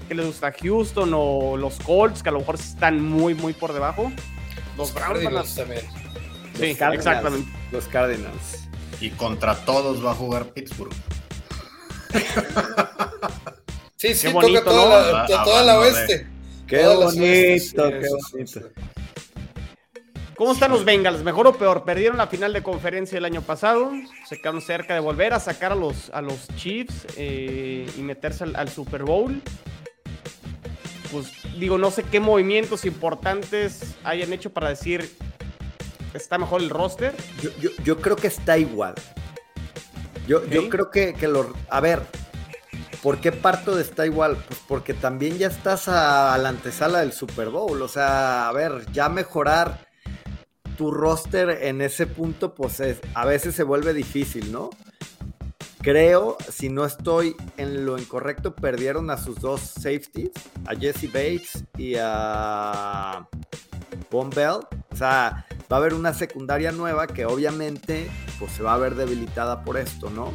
que les gusta Houston o los Colts que a lo mejor están muy, muy por debajo. Los Browns van a... Cardinals también. Sí, Los Cardinals, exactamente. Los Cardinals. Y contra todos va a jugar Pittsburgh. Sí, sí, Qué bonito, toca toda, ¿no? la, toda oeste. Qué bonito, qué sí, bonito. ¿Cómo están los Bengals? ¿Mejor o peor? Perdieron la final de conferencia el año pasado. Se quedaron cerca de volver a sacar a los, a los Chiefs eh, y meterse al, al Super Bowl. Pues digo, no sé qué movimientos importantes hayan hecho para decir está mejor el roster. Yo, yo, yo creo que está igual. Yo, yo creo que, que lo. A ver, ¿Por qué parto de está igual? Pues porque también ya estás a, la antesala del Super Bowl. O sea, a ver, ya mejorar tu roster en ese punto, pues a veces se vuelve difícil, ¿no? Creo, si no estoy en lo incorrecto, perdieron a sus dos safeties, a Jesse Bates y a Von Bell. O sea, va a haber una secundaria nueva que obviamente pues, se va a ver debilitada por esto, ¿no?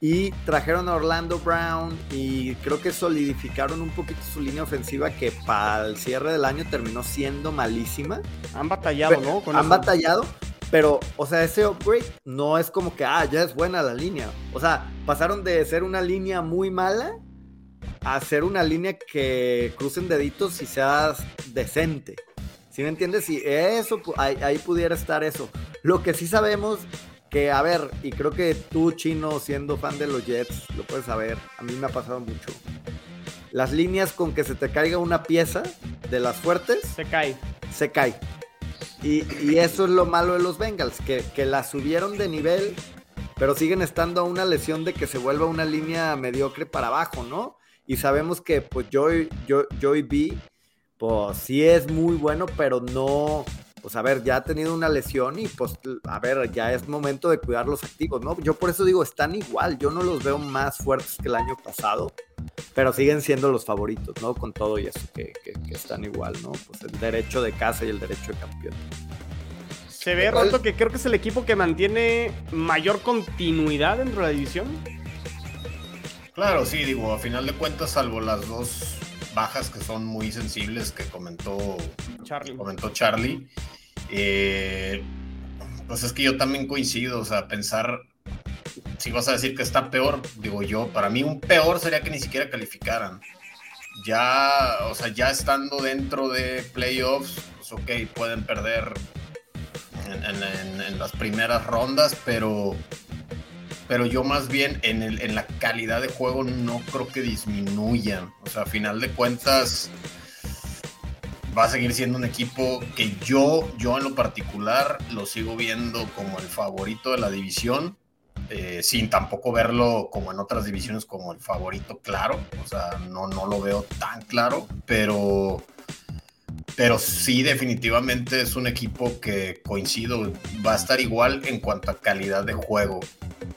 Y trajeron a Orlando Brown y creo que solidificaron un poquito su línea ofensiva que para el cierre del año terminó siendo malísima. Han batallado, ¿no? han batallado, pero, o sea, ese upgrade no es como que, ah, ya es buena la línea. O sea, pasaron de ser una línea muy mala a ser una línea que crucen deditos y sea decente. ¿Sí me entiendes? Y eso, ahí, ahí pudiera estar eso. Lo que sí sabemos que, a ver, y creo que tú, Chino, siendo fan de los Jets, lo puedes saber, a mí me ha pasado mucho. Las líneas con que se te caiga una pieza de las fuertes. Se cae. Se cae. Y, eso es lo malo de los Bengals, que, que la subieron de nivel, pero siguen estando a una lesión de que se vuelva una línea mediocre para abajo, ¿no? Y sabemos que pues Joy, Joy, Joy B, pues sí es muy bueno, pero no, pues a ver, ya ha tenido una lesión y pues a ver, ya es momento de cuidar los activos, ¿no? Yo por eso digo, están igual, yo no los veo más fuertes que el año pasado, pero siguen siendo los favoritos, ¿no? Con todo y eso, que, están igual, ¿no? Pues el derecho de casa y el derecho de campeón. Se ve roto que creo que es el equipo que mantiene mayor continuidad dentro de la división. Claro, sí, digo, a final de cuentas, salvo las dos bajas que son muy sensibles que comentó Charlie. Comentó Charlie. Eh, pues es que yo también coincido, o sea, pensar, si vas a decir que está peor, digo yo, para mí un peor sería que ni siquiera calificaran. Ya, o sea, ya estando dentro de playoffs, pues ok, pueden perder en las primeras rondas, pero pero yo más bien en, en la calidad de juego no creo que disminuyan. O sea, a final de cuentas va a seguir siendo un equipo que yo, yo en lo particular lo sigo viendo como el favorito de la división, eh, sin tampoco verlo como en otras divisiones como el favorito claro. O sea, no, no lo veo tan claro, pero pero sí definitivamente es un equipo que coincido, va a estar igual en cuanto a calidad de juego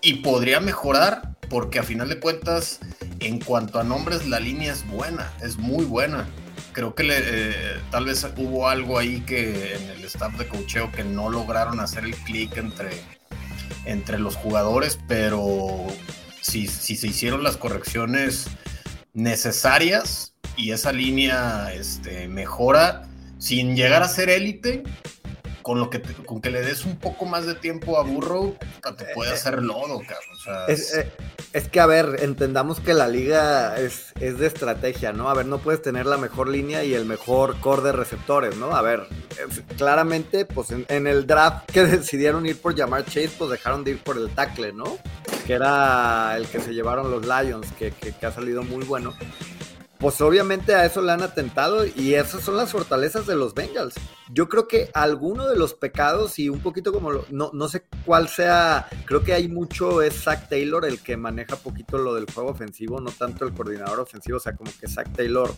y podría mejorar porque a final de cuentas en cuanto a nombres la línea es buena, es muy buena. Creo que eh, tal vez hubo algo ahí que en el staff de cocheo que no lograron hacer el clic entre, entre los jugadores, pero si, si se hicieron las correcciones necesarias y esa línea este, mejora sin llegar a ser élite, con lo que con que le des un poco más de tiempo a Burrow, te puede hacer lodo, cabrón. Eh, es, que, a ver, entendamos que la liga es, es, de estrategia, ¿no? A ver, no puedes tener la mejor línea y el mejor core de receptores, ¿no? A ver, claramente, pues en, el draft que decidieron ir por llamar Chase, pues dejaron de ir por el tackle, ¿no? Que era el que se llevaron los Lions, que, que ha salido muy bueno pues obviamente a eso le han atentado y esas son las fortalezas de los Bengals. Yo creo que alguno de los pecados y un poquito como no, no sé cuál sea, creo que hay mucho es Zach Taylor el que maneja poquito lo del juego ofensivo, no tanto el coordinador ofensivo, o sea, como que Zach Taylor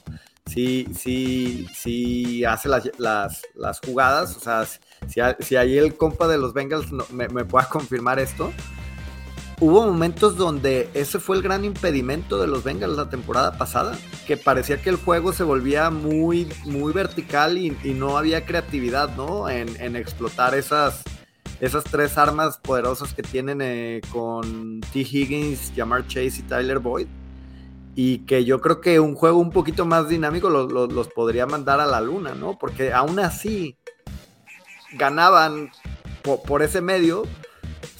sí, sí, sí hace las, las, jugadas, o sea, si, si, ahí el compa de los Bengals me, me pueda confirmar esto, hubo momentos donde ese fue el gran impedimento de los Bengals la temporada pasada, que parecía que el juego se volvía muy, muy vertical y, no había creatividad, ¿no? En, explotar esas, esas tres armas poderosas que tienen eh, con T. Higgins, Jamar Chase y Tyler Boyd. Y que yo creo que un juego un poquito más dinámico los, podría mandar a la luna, ¿no? Porque aún así ganaban por ese medio,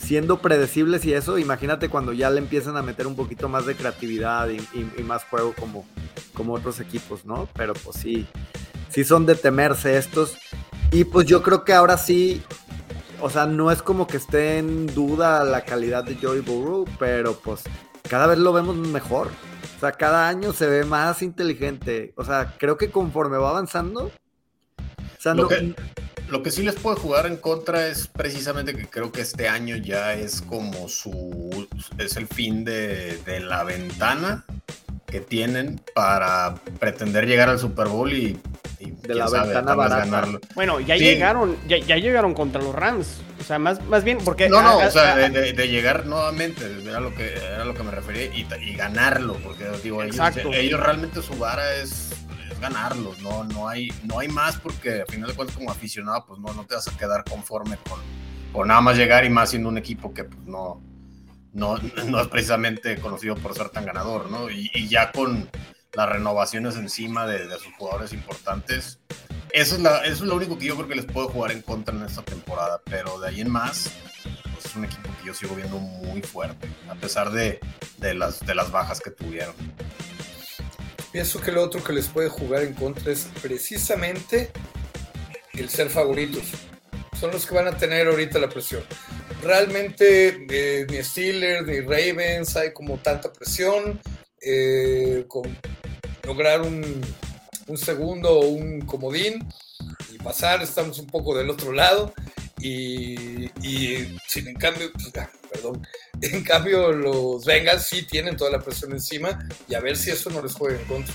siendo predecibles y eso, imagínate cuando ya le empiezan a meter un poquito más de creatividad y, más juego como, como otros equipos, ¿no? Pero pues sí, sí son de temerse estos. Y pues yo creo que ahora sí, o sea, no es como que esté en duda la calidad de Joey Burrow, pero pues cada vez lo vemos mejor. O sea, cada año se ve más inteligente. O sea, creo que conforme va avanzando, o sea, no, lo que sí les puede jugar en contra es precisamente que creo que este año ya es como su. es el fin de, la ventana que tienen para pretender llegar al Super Bowl y, y De la quién sabe, ventana barata. ganarlo. Bueno, ya Sí. llegaron, ya, ya llegaron contra los Rams. O sea, más, más bien porque. No, no, ah, o sea, ah, de, de- de llegar nuevamente, era lo que, era lo que me refería, y, y ganarlo, porque digo, ellos, Exacto. ellos realmente su vara es, es ganarlo, no, no, hay, no hay más, porque al final de cuentas como aficionado, pues no, no te vas a quedar conforme con, con nada más llegar y más siendo un equipo que pues no, no, no es precisamente conocido por ser tan ganador, ¿no? Y, y ya con las renovaciones encima de, de sus jugadores importantes, eso es, la, eso es lo único que yo creo que les puedo jugar en contra en esta temporada, pero de ahí en más, pues es un equipo que yo sigo viendo muy fuerte, a pesar de, de las, de las bajas que tuvieron. Pienso que lo otro que les puede jugar en contra es precisamente el ser favoritos. Son los que van a tener ahorita la presión. Realmente eh, ni Steelers ni Ravens hay como tanta presión. eh, con lograr un, un segundo o un comodín y pasar, estamos un poco del otro lado. Y, y sin en cambio, pues, perdón, en cambio los Bengals sí tienen toda la presión encima y a ver si eso no les juega en contra.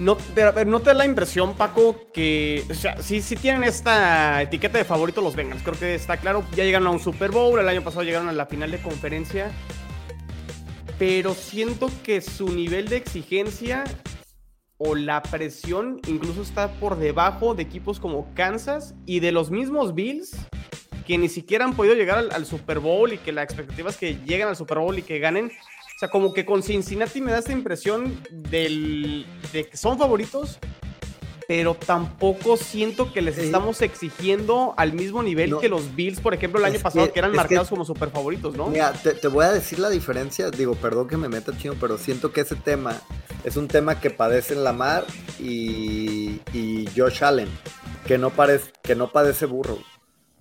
No, no te da la impresión, Paco, que. O sea, sí, sí tienen esta etiqueta de favorito los Bengals. Creo que está claro. Ya llegaron a un Super Bowl. El año pasado llegaron a la final de conferencia. Pero siento que su nivel de exigencia o la presión incluso está por debajo de equipos como Kansas y de los mismos Bills que ni siquiera han podido llegar al, al Super Bowl y que la expectativa es que lleguen al Super Bowl y que ganen. O sea, como que con Cincinnati me da esta impresión del, de que son favoritos, pero tampoco siento que les Sí. estamos exigiendo al mismo nivel No. que los Bills, por ejemplo, el año Es pasado, que- que, eran es que- marcados como super favoritos, ¿no? Mira, te, te voy a decir la diferencia. Digo, perdón que me meta chino, pero siento que ese tema es un tema que padecen Lamar y, y Josh Allen, que no, parece, que no padece Burrow.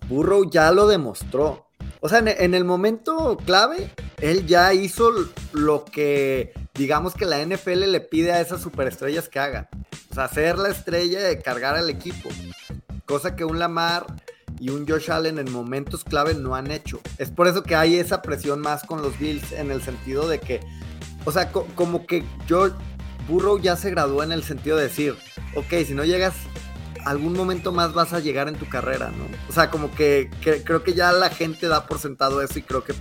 Burrow ya lo demostró. O sea, en, el momento clave, él ya hizo lo que, digamos que la NFL le pide a esas superestrellas que hagan. O sea, ser la estrella de cargar al equipo. Cosa que un Lamar y un Josh Allen en momentos clave no han hecho. Es por eso que hay esa presión más con los Bills en el sentido de que, o sea, co- como que yo, Burrow ya se graduó en el sentido de decir, ok, si no llegas, algún momento más vas a llegar en tu carrera, ¿no? O sea, como que, que- creo que ya la gente da por sentado eso y creo que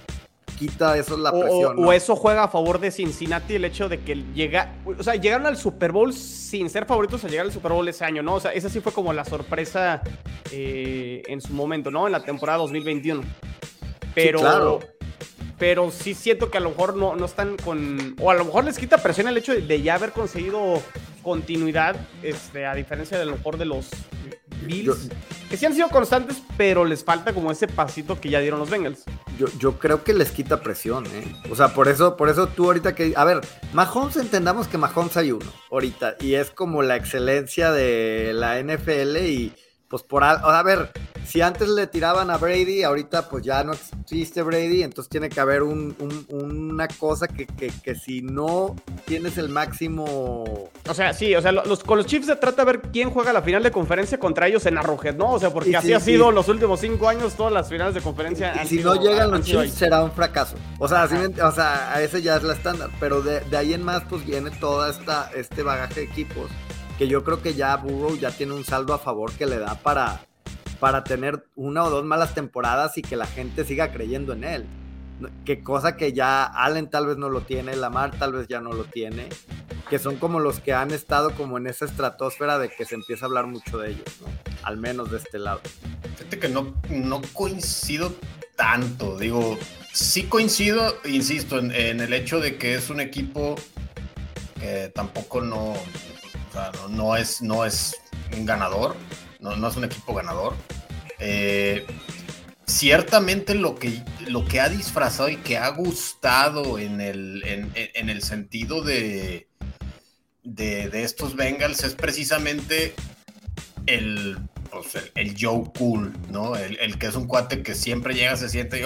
quita eso la O, o- presión. o eso juega a favor de Cincinnati el hecho de que llega, o sea, llegaron al Super Bowl sin ser favoritos a llegar al Super Bowl ese año, ¿no? O sea, esa sí fue como la sorpresa eh, en su momento, ¿no? En la temporada 2021. Pero, claro. pero sí siento que a lo mejor no, no están con, o a lo mejor les quita presión el hecho de, de ya haber conseguido continuidad, este, a diferencia de lo mejor de los Bills, Yo- que sí han sido constantes, pero les falta como ese pasito que ya dieron los Bengals. Yo, yo creo que les quita presión, ¿eh? O sea, por eso, por eso tú ahorita que. A ver, Mahomes entendamos que Mahomes hay uno ahorita. Y es como la excelencia de la NFL. Y pues por al- A ver, si antes le tiraban a Brady, ahorita pues ya no existe Brady. Entonces tiene que haber un- un- una cosa que, que, que si no tienes el máximo. O sea, sí, o sea, los, con los Chiefs se trata de ver quién juega la final de conferencia contra ellos en Arrowhead, ¿no? O sea, porque Y así sí, ha sido sí. los últimos cinco años, todas las finales de conferencia. Y han si sido- no llegan los Chiefs, ahí. será un fracaso. O sea, así o sea, a ese ya es la estándar. Pero de, de ahí en más, pues viene toda esta este bagaje de equipos. Que yo creo que ya Burrow ya tiene un saldo a favor que le da para, para tener una o dos malas temporadas y que la gente siga creyendo en él. Que cosa que ya Allen tal vez no lo tiene, Lamar tal vez ya no lo tiene. Que son como los que han estado como en esa estratosfera de que se empieza a hablar mucho de ellos. Al menos de este lado. Fíjate que no, no coincido tanto. Digo, sí coincido, insisto, en, en el hecho de que es un equipo que tampoco no, o sea, no, no es, no es un ganador, no, no es un equipo ganador. Eh, ciertamente lo que, lo que ha disfrazado y que ha gustado en el, en, en- el sentido de, de, de estos Bengals es precisamente el, pues, el, el Joe Cool, ¿no? El, el que es un cuate que siempre llega, se siente y,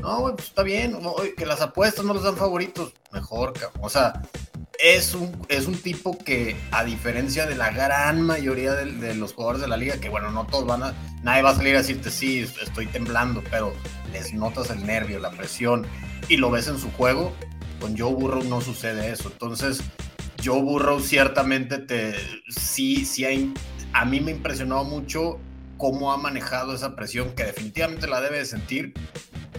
no, pues está bien, que las apuestas no les dan favoritos, mejor. O sea, es un, es un tipo que, a diferencia de la gran mayoría de, los jugadores de la liga, que bueno, no todos van a, nadie va a salir a decirte, sí, estoy temblando, pero les notas el nervio, la presión, y lo ves en su juego, Con Joe Burrow no sucede eso. Entonces, Joe Burrow ciertamente te, sí, sí hay, a mí me impresionó mucho cómo ha manejado esa presión, que definitivamente la debe de sentir,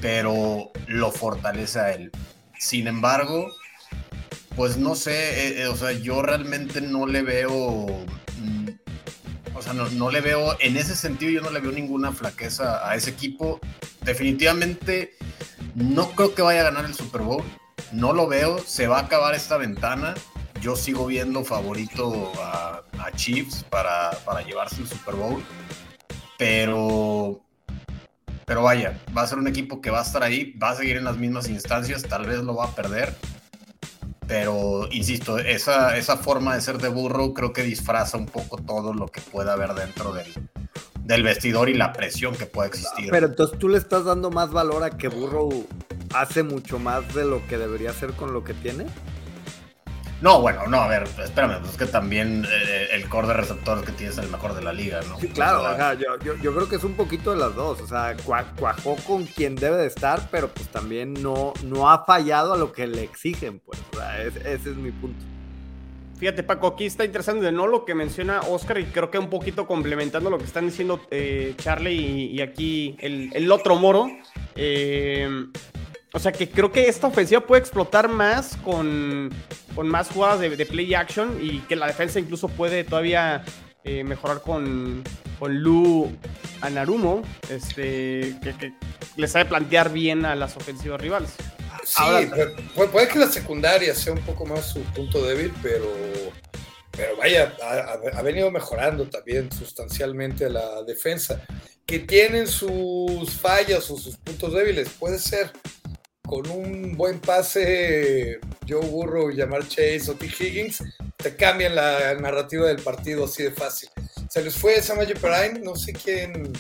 pero lo fortalece a él. Sin embargo, pues no sé, eh, eh, o sea, yo realmente no le veo, mm, o sea, no, le veo, en ese sentido yo no le veo ninguna flaqueza a ese equipo. Definitivamente no creo que vaya a ganar el Super Bowl, no lo veo, se va a acabar esta ventana. Yo sigo viendo favorito a, a Chiefs para, para llevarse el Super Bowl, pero pero vaya, va a ser un equipo que va a estar ahí, va a seguir en las mismas instancias, tal vez lo va a perder. Pero, insisto, esa, esa forma de ser de burro creo que disfraza un poco todo lo que pueda haber dentro del, del vestidor y la presión que puede existir. Pero entonces tú le estás dando más valor a que Burrow hace mucho más de lo que debería hacer con lo que tiene. No, bueno, no, a ver, espérame, pues es que también eh, el core de receptores que tienes es el mejor de la liga, ¿no? Sí, claro, o sea, yo, yo, yo, creo que es un poquito de las dos, o sea, cuajó con quien debe de estar, pero pues también no, no ha fallado a lo que le exigen, pues, o sea, es, ese es mi punto. Fíjate, Paco, aquí está interesante, ¿no? Lo que menciona Oscar y creo que un poquito complementando lo que están diciendo eh, Charlie y, y, aquí el, el otro moro. Eh, o sea que creo que esta ofensiva puede explotar más con, con más jugadas de, de, play action y que la defensa incluso puede todavía eh, mejorar con, con Lu Anarumo, este, que, que, le sabe plantear bien a las ofensivas rivales. Sí, Ahora, puede, puede que la secundaria sea un poco más su punto débil, pero pero vaya, ha, ha, venido mejorando también sustancialmente la defensa. Que tienen sus fallas o sus puntos débiles, puede ser. Con un buen pase, Joe Burrow, Yamar Chase o T. Higgins, te cambian la narrativa del partido así de fácil. Se les fue Samaje Perrine, no sé quién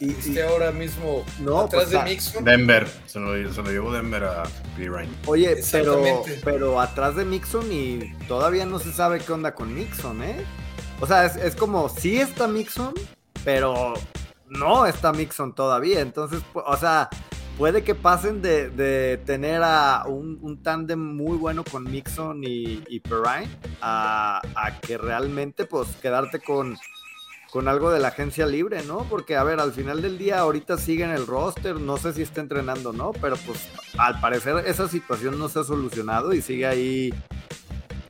y, esté y, ahora mismo no, atrás pues, de Mixon. Denver, se lo, se lo llevó Denver a Perrine. Oye, pero, pero atrás de Mixon y todavía no se sabe qué onda con Mixon, ¿eh? O sea, es, es como, sí está Mixon, pero no está Mixon todavía. Entonces, o sea, puede que pasen de, de tener a un, un tándem muy bueno con Mixon y, y Perrine a, a, que realmente pues quedarte con, con algo de la agencia libre, ¿no? Porque a ver, al final del día ahorita sigue en el roster, no sé si está entrenando no, pero pues al parecer esa situación no se ha solucionado y sigue ahí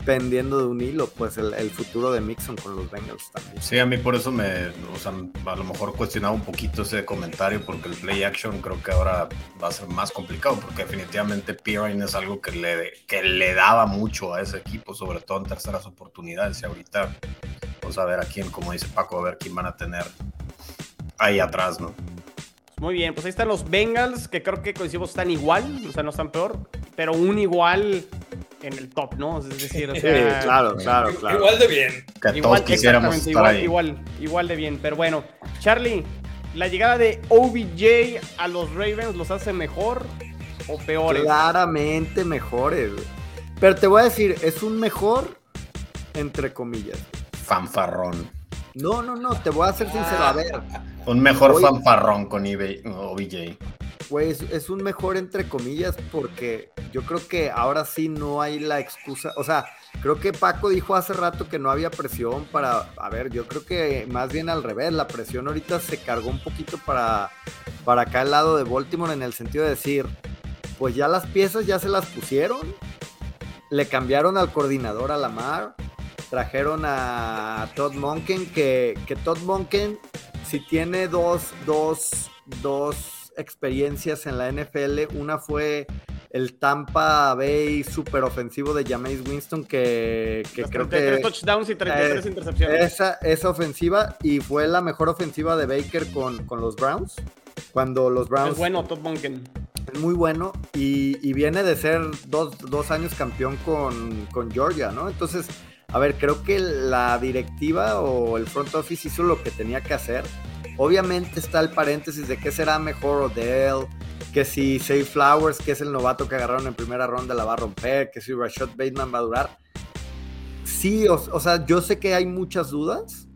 pendiendo de un hilo, pues el, futuro de Mixon con los Bengals también. Sí, a mí por eso me, o sea, a lo mejor cuestionaba un poquito ese comentario, porque el play action creo que ahora va a ser más complicado, porque definitivamente Pirine es algo que le, que le daba mucho a ese equipo, sobre todo en terceras oportunidades, y ahorita, pues a ver a quién, como dice Paco, a ver quién van a tener ahí atrás, ¿no? Muy bien, pues ahí están los Bengals, que creo que coincidimos están igual, o sea, no están peor, pero un igual en el top, ¿no? Es decir, o sea, sí, claro, claro, claro. Igual de bien. Que igual, todos quisiéramos estar igual, ahí. igual, igual de bien. Pero bueno, Charlie, ¿la llegada de OBJ a los Ravens los hace mejor o peores? Claramente mejores. Pero te voy a decir, es un mejor entre comillas. Fanfarrón. No, no, no, te voy a ser sincero. A ver. Un mejor fanfarrón con eBay, OBJ. Pues es un mejor entre comillas porque yo creo que ahora sí no hay la excusa, o sea, creo que Paco dijo hace rato que no había presión para, a ver, yo creo que más bien al revés, la presión ahorita se cargó un poquito para, para acá al lado de Baltimore en el sentido de decir, pues ya las piezas ya se las pusieron, le cambiaron al coordinador a Lamar, trajeron a Todd Monken, que, que Todd Monken si tiene dos, dos, dos experiencias en la NFL. Una fue el Tampa Bay super ofensivo de Jameis Winston, que, que creo que. touchdowns y 33 eh, intercepciones. Esa, esa ofensiva, y fue la mejor ofensiva de Baker con, con los Browns. Cuando los Browns. Es bueno, Todd Monken. Es muy bueno y, y viene de ser dos, dos años campeón con, con Georgia, ¿no? Entonces, a ver, creo que la directiva o el front office hizo lo que tenía que hacer Obviamente está el paréntesis de qué será mejor Odell, que si Say Flowers, que es el novato que agarraron en primera ronda, la va a romper, que si Rashad Bateman va a durar. Sí, o, o, sea, yo sé que hay muchas dudas,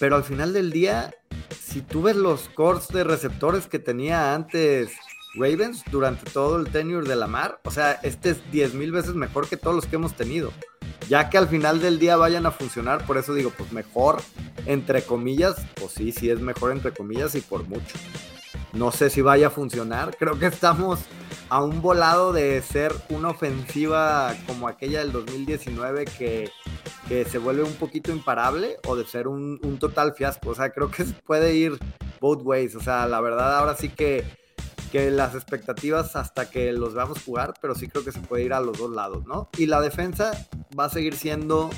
pero al final del día, si tú ves los cores de receptores que tenía antes Ravens durante todo el tenure de Lamar. O sea, este es 10 mil veces mejor que todos los que hemos tenido. Ya que al final del día vayan a funcionar, por eso digo, pues mejor, entre comillas, pues sí, sí es mejor entre comillas y por mucho. No sé si vaya a funcionar. Creo que estamos a un volado de ser una ofensiva como aquella del 2019 que, se vuelve un poquito imparable o de ser un, total fiasco. O sea, creo que puede ir both ways. O sea, la verdad ahora sí que, que las expectativas hasta que los veamos jugar, pero sí creo que se puede ir a los dos lados, ¿no? Y la defensa va a seguir siendo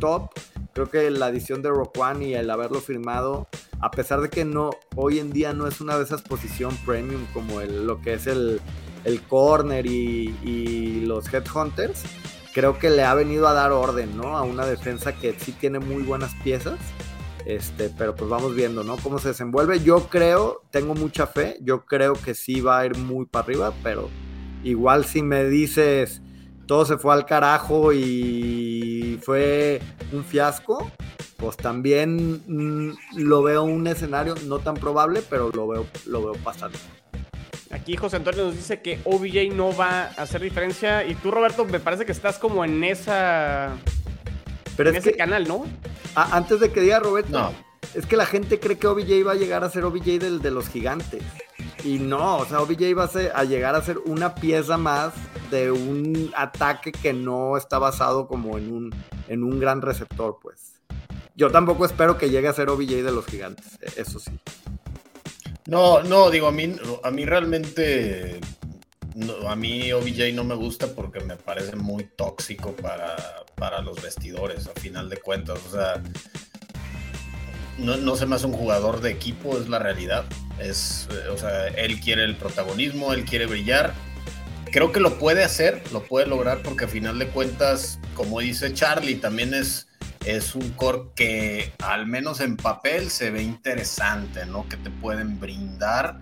top. Creo que la adición de Roquan y el haberlo firmado a pesar de que no hoy en día no es una de esas posiciones premium como el, lo que es el, el corner y, los headhunters, creo que le ha venido a dar orden, ¿no? A una defensa que sí tiene muy buenas piezas. Este, pero pues vamos viendo, ¿no? Cómo se desenvuelve. Yo creo, tengo mucha fe, yo creo que sí va a ir muy para arriba, pero igual si me dices todo se fue al carajo y fue un fiasco, pues también mm, lo veo un escenario no tan probable, pero lo veo, lo veo pasando. Aquí José Antonio nos dice que OBJ no va a hacer diferencia. Y tú, Roberto, me parece que estás como en esa. Pero en ese canal, ¿no? antes de que diga Roberto, no. es que la gente cree que OBJ iba a llegar a ser OBJ del, de los gigantes. Y no, o sea, OBJ va a, a llegar a ser una pieza más de un ataque que no está basado como en un, en un gran receptor, pues. Yo tampoco espero que llegue a ser OBJ de los gigantes, eso sí. No, no, digo, a mí, a mí realmente, a mí OBJ no me gusta porque me parece muy tóxico para, para los vestidores, a final de cuentas. O sea, no, no se me hace un jugador de equipo, es la realidad. Es, o sea, él quiere el protagonismo, él quiere brillar. Creo que lo puede hacer, lo puede lograr porque a final de cuentas, como dice Charlie, también es es un core que al menos en papel se ve interesante, ¿no? Que te pueden brindar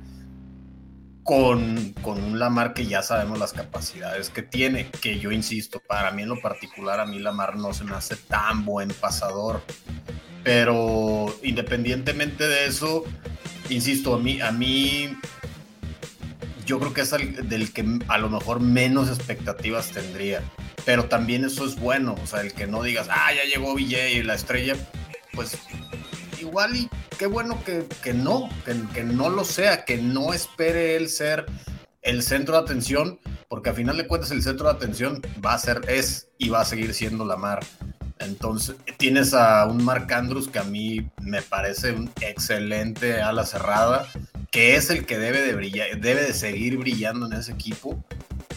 con, con, un Lamar que ya sabemos las capacidades que tiene, que yo insisto, para mí en lo particular, a mí Lamar no se me hace tan buen pasador. Pero independientemente de eso, insisto, a mí, a mí yo creo que es el del que a lo mejor menos expectativas tendría pero también eso es bueno, o sea, el que no digas, ah, ya llegó VJ y la estrella, pues igual y qué bueno que, que no, que, no lo sea, que no espere él ser el centro de atención, porque a final de cuentas el centro de atención va a ser, es y va a seguir siendo la mar. Entonces, tienes a un Mark Andrews que a mí me parece un excelente ala cerrada, que es el que debe de brillar, debe de seguir brillando en ese equipo.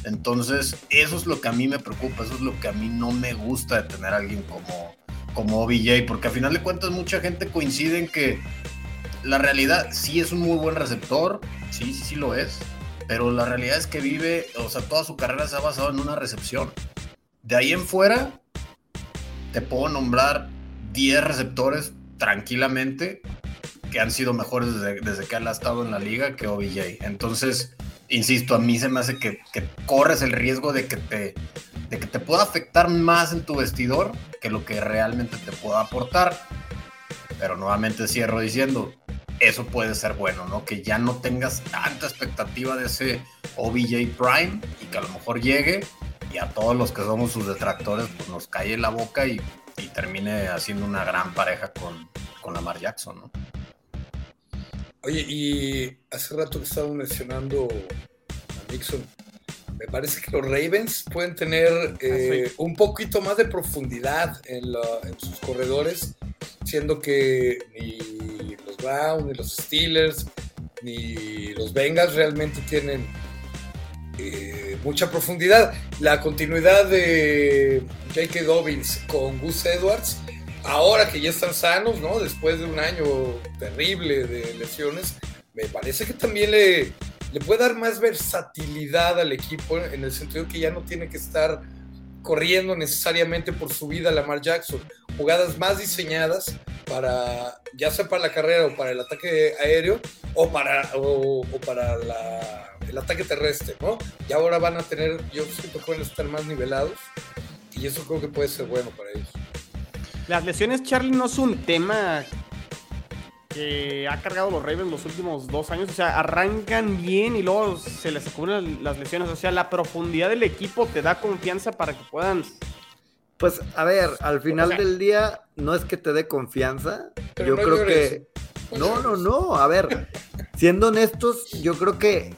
Entonces, eso es lo que a mí me preocupa, eso es lo que a mí no me gusta de tener alguien como, como OBJ, porque a final de cuentas mucha gente coincide en que la realidad sí es un muy buen receptor, sí, sí, sí lo es, pero la realidad es que vive, o sea, toda su carrera se ha basado en una recepción. De ahí en fuera, te puedo nombrar 10 receptores tranquilamente que han sido mejores desde, desde, que él ha estado en la liga que OBJ. Entonces, insisto, a mí se me hace que, corres el riesgo de que, te, que te pueda afectar más en tu vestidor que lo que realmente te pueda aportar. Pero nuevamente cierro diciendo, eso puede ser bueno, ¿no? Que ya no tengas tanta expectativa de ese OBJ Prime y que a lo mejor llegue y a todos los que somos sus detractores pues nos en la boca y, termine haciendo una gran pareja con, con Lamar Jackson, ¿no? Oye, y hace rato que estaba mencionando a Nixon, me parece que los Ravens pueden tener ah, eh, un poquito más de profundidad en, sus corredores, siendo que ni los Browns, ni los Steelers, ni los Bengals realmente tienen eh, mucha profundidad. La continuidad de J.K. Dobbins con Gus Edwards ahora que ya están sanos, ¿no? Después de un año terrible de lesiones, me parece que también le, le puede dar más versatilidad al equipo en el sentido que ya no tiene que estar corriendo necesariamente por su vida Lamar Jackson. Jugadas más diseñadas para, ya sea para la carrera o para el ataque aéreo o para, o, para el ataque terrestre, ¿no? Y ahora van a tener, yo siento que a estar más nivelados y eso creo que puede ser bueno para ellos. Las lesiones, Charlie, no es un tema que ha cargado los Ravens los últimos dos años. O sea, arrancan bien y luego se les acumulan las lesiones. O sea, la profundidad del equipo te da confianza para que puedan. Pues a ver, al final O sea- del día no es que te dé confianza. Pero yo no creo que. No, no, no. A ver, siendo honestos, yo creo que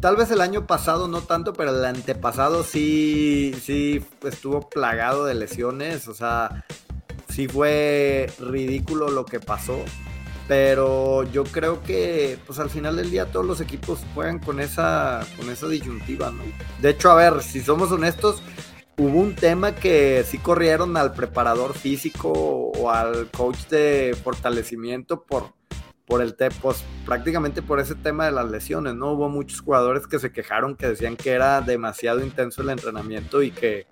tal vez el año pasado no tanto, pero el antepasado sí, sí estuvo plagado de lesiones. O sea, sí fue ridículo lo que pasó. Pero yo creo que, pues al final del día todos los equipos juegan con esa, con esa disyuntiva, ¿no? De hecho, a ver, si somos honestos, hubo un tema que sí corrieron al preparador físico o al coach de fortalecimiento por, por el te- pues, prácticamente por ese tema de las lesiones, ¿no? Hubo muchos jugadores que se quejaron que decían que era demasiado intenso el entrenamiento y que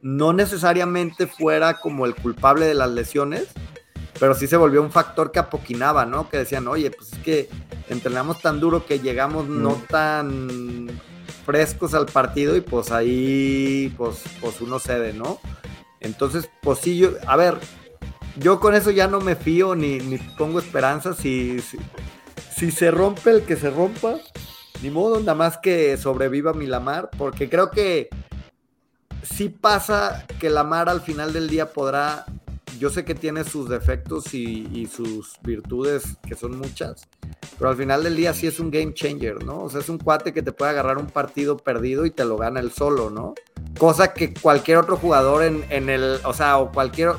no necesariamente fuera como el culpable de las lesiones, pero sí se volvió un factor que apoquinaba, ¿no? Que decían, oye, pues es que entrenamos tan duro que llegamos no tan frescos al partido y pues ahí pues, pues uno cede, ¿no? Entonces, pues sí, yo, a ver, yo con eso ya no me fío ni, ni pongo esperanza. Si, si, si se rompe el que se rompa, ni modo, nada más que sobreviva mi Lamar, porque creo que sí pasa que Lamar al final del día podrá. Yo sé que tiene sus defectos y, sus virtudes, que son muchas, pero al final del día sí es un game changer, ¿no? O sea, es un cuate que te puede agarrar un partido perdido y te lo gana él solo, ¿no? Cosa que cualquier otro jugador en, en el, o sea, o cualquier,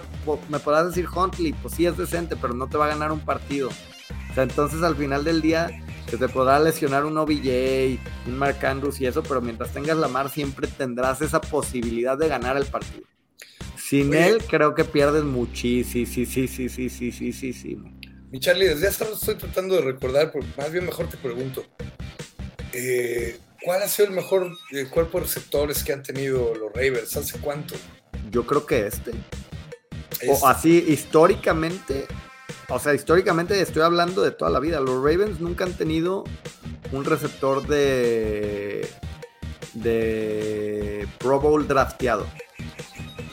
me podrás decir Huntley, pues sí es decente, pero no te va a ganar un partido. O sea, entonces al final del día se te podrá lesionar un OBJ, un Mark Andrews y eso, pero mientras tengas la mar siempre tendrás esa posibilidad de ganar el partido. Sin Oye. él creo que pierdes muchísimo, sí, sí, sí, sí, sí, sí, sí, sí. Mi Charlie, desde hace rato estoy tratando de recordar, porque más bien mejor te pregunto. eh, ¿Cuál ha sido el mejor cuerpo de receptores que han tenido los Ravens? ¿Hace cuánto? Yo creo que este. Es- O así históricamente, o sea, históricamente estoy hablando de toda la vida. Los Ravens nunca han tenido un receptor de de Pro Bowl drafteado.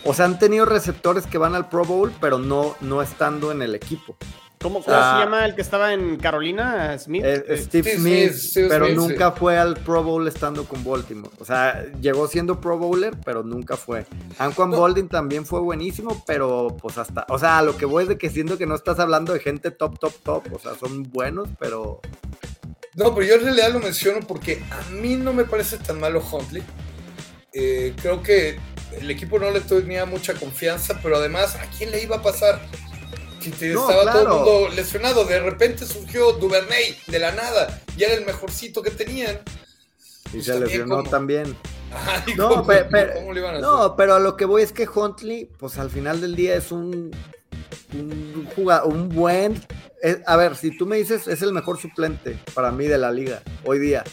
O sea, han tenido receptores que van al Pro Bowl, pero no, no estando en el equipo. ¿Cómo, cómo se llama el que estaba en Carolina? Smith. Eh, Eh, Steve Steve Smith, pero Smith, nunca fue al Pro Bowl estando con Baltimore. O sea, llegó siendo Pro Bowler, pero nunca fue. Anquan No. Boldin también fue buenísimo, pero pues hasta. O sea, a lo que voy es de que siento que no estás hablando de gente top, top, top. O sea, son buenos, pero. No, pero yo en realidad lo menciono porque a mí no me parece tan malo Huntley. Eh, creo que el equipo no le tenía mucha confianza, pero además, ¿a quién le iba a pasar? Si te- No, estaba todo el mundo lesionado, de repente surgió Duvernay de la nada y era el mejorcito que tenían. Y Pues se también lesionó como- también. Ajá, No, ¿cómo, pe- pe- cómo le iban a hacer? No, pero a lo que voy es que Huntley, pues al final del día es un. Un, juga- un buen. es- a ver, si tú me dices, es el mejor suplente para mí de la liga hoy día.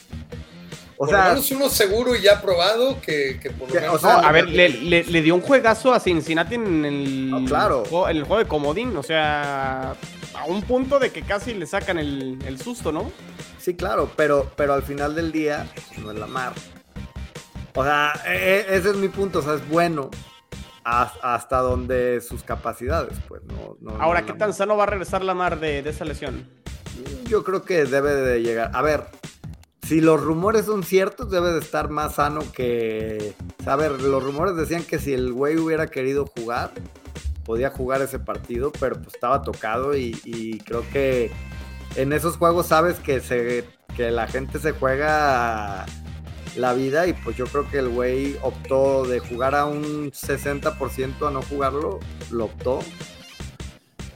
O por sea, lo menos uno seguro y ya probado que, que por lo Que, menos. o sea, No, a ver, le, le- le dio un juegazo a Cincinnati en el, No, claro. juego, en el juego de Comodín. O sea, a un punto de que casi le sacan el, el susto, ¿no? Sí, claro, pero, pero al final del día no es la mar. O sea, e- e- ese es mi punto, o sea, es bueno has- hasta donde sus capacidades, pues no. no- Ahora, no ¿qué tan sano va a regresar la mar de, de esa lesión? Yo creo que debe de llegar. A ver, si los rumores son ciertos, debe de estar más sano que. A ver, los rumores decían que si el güey hubiera querido jugar, podía jugar ese partido, pero pues estaba tocado y, y creo que en esos juegos sabes que se que la gente se juega la vida y pues yo creo que el güey optó de jugar a un 60% a no jugarlo, lo optó.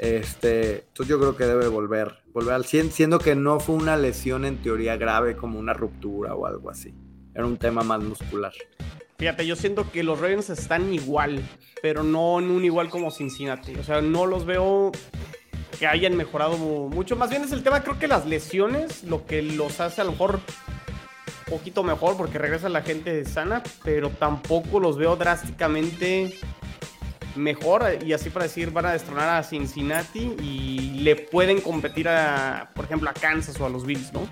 Este, entonces yo creo que debe volver, volver al 100, siendo que no fue una lesión en teoría grave como una ruptura o algo así. Era un tema más muscular. Fíjate, yo siento que los Ravens están igual, pero no en un igual como Cincinnati. O sea, no los veo que hayan mejorado mucho. Más bien es el tema, creo que las lesiones, lo que los hace a lo mejor un poquito mejor porque regresa la gente sana, pero tampoco los veo drásticamente mejor. Y así para decir, van a destronar a Cincinnati y le pueden competir a, por ejemplo, a Kansas o a los Bills, ¿no?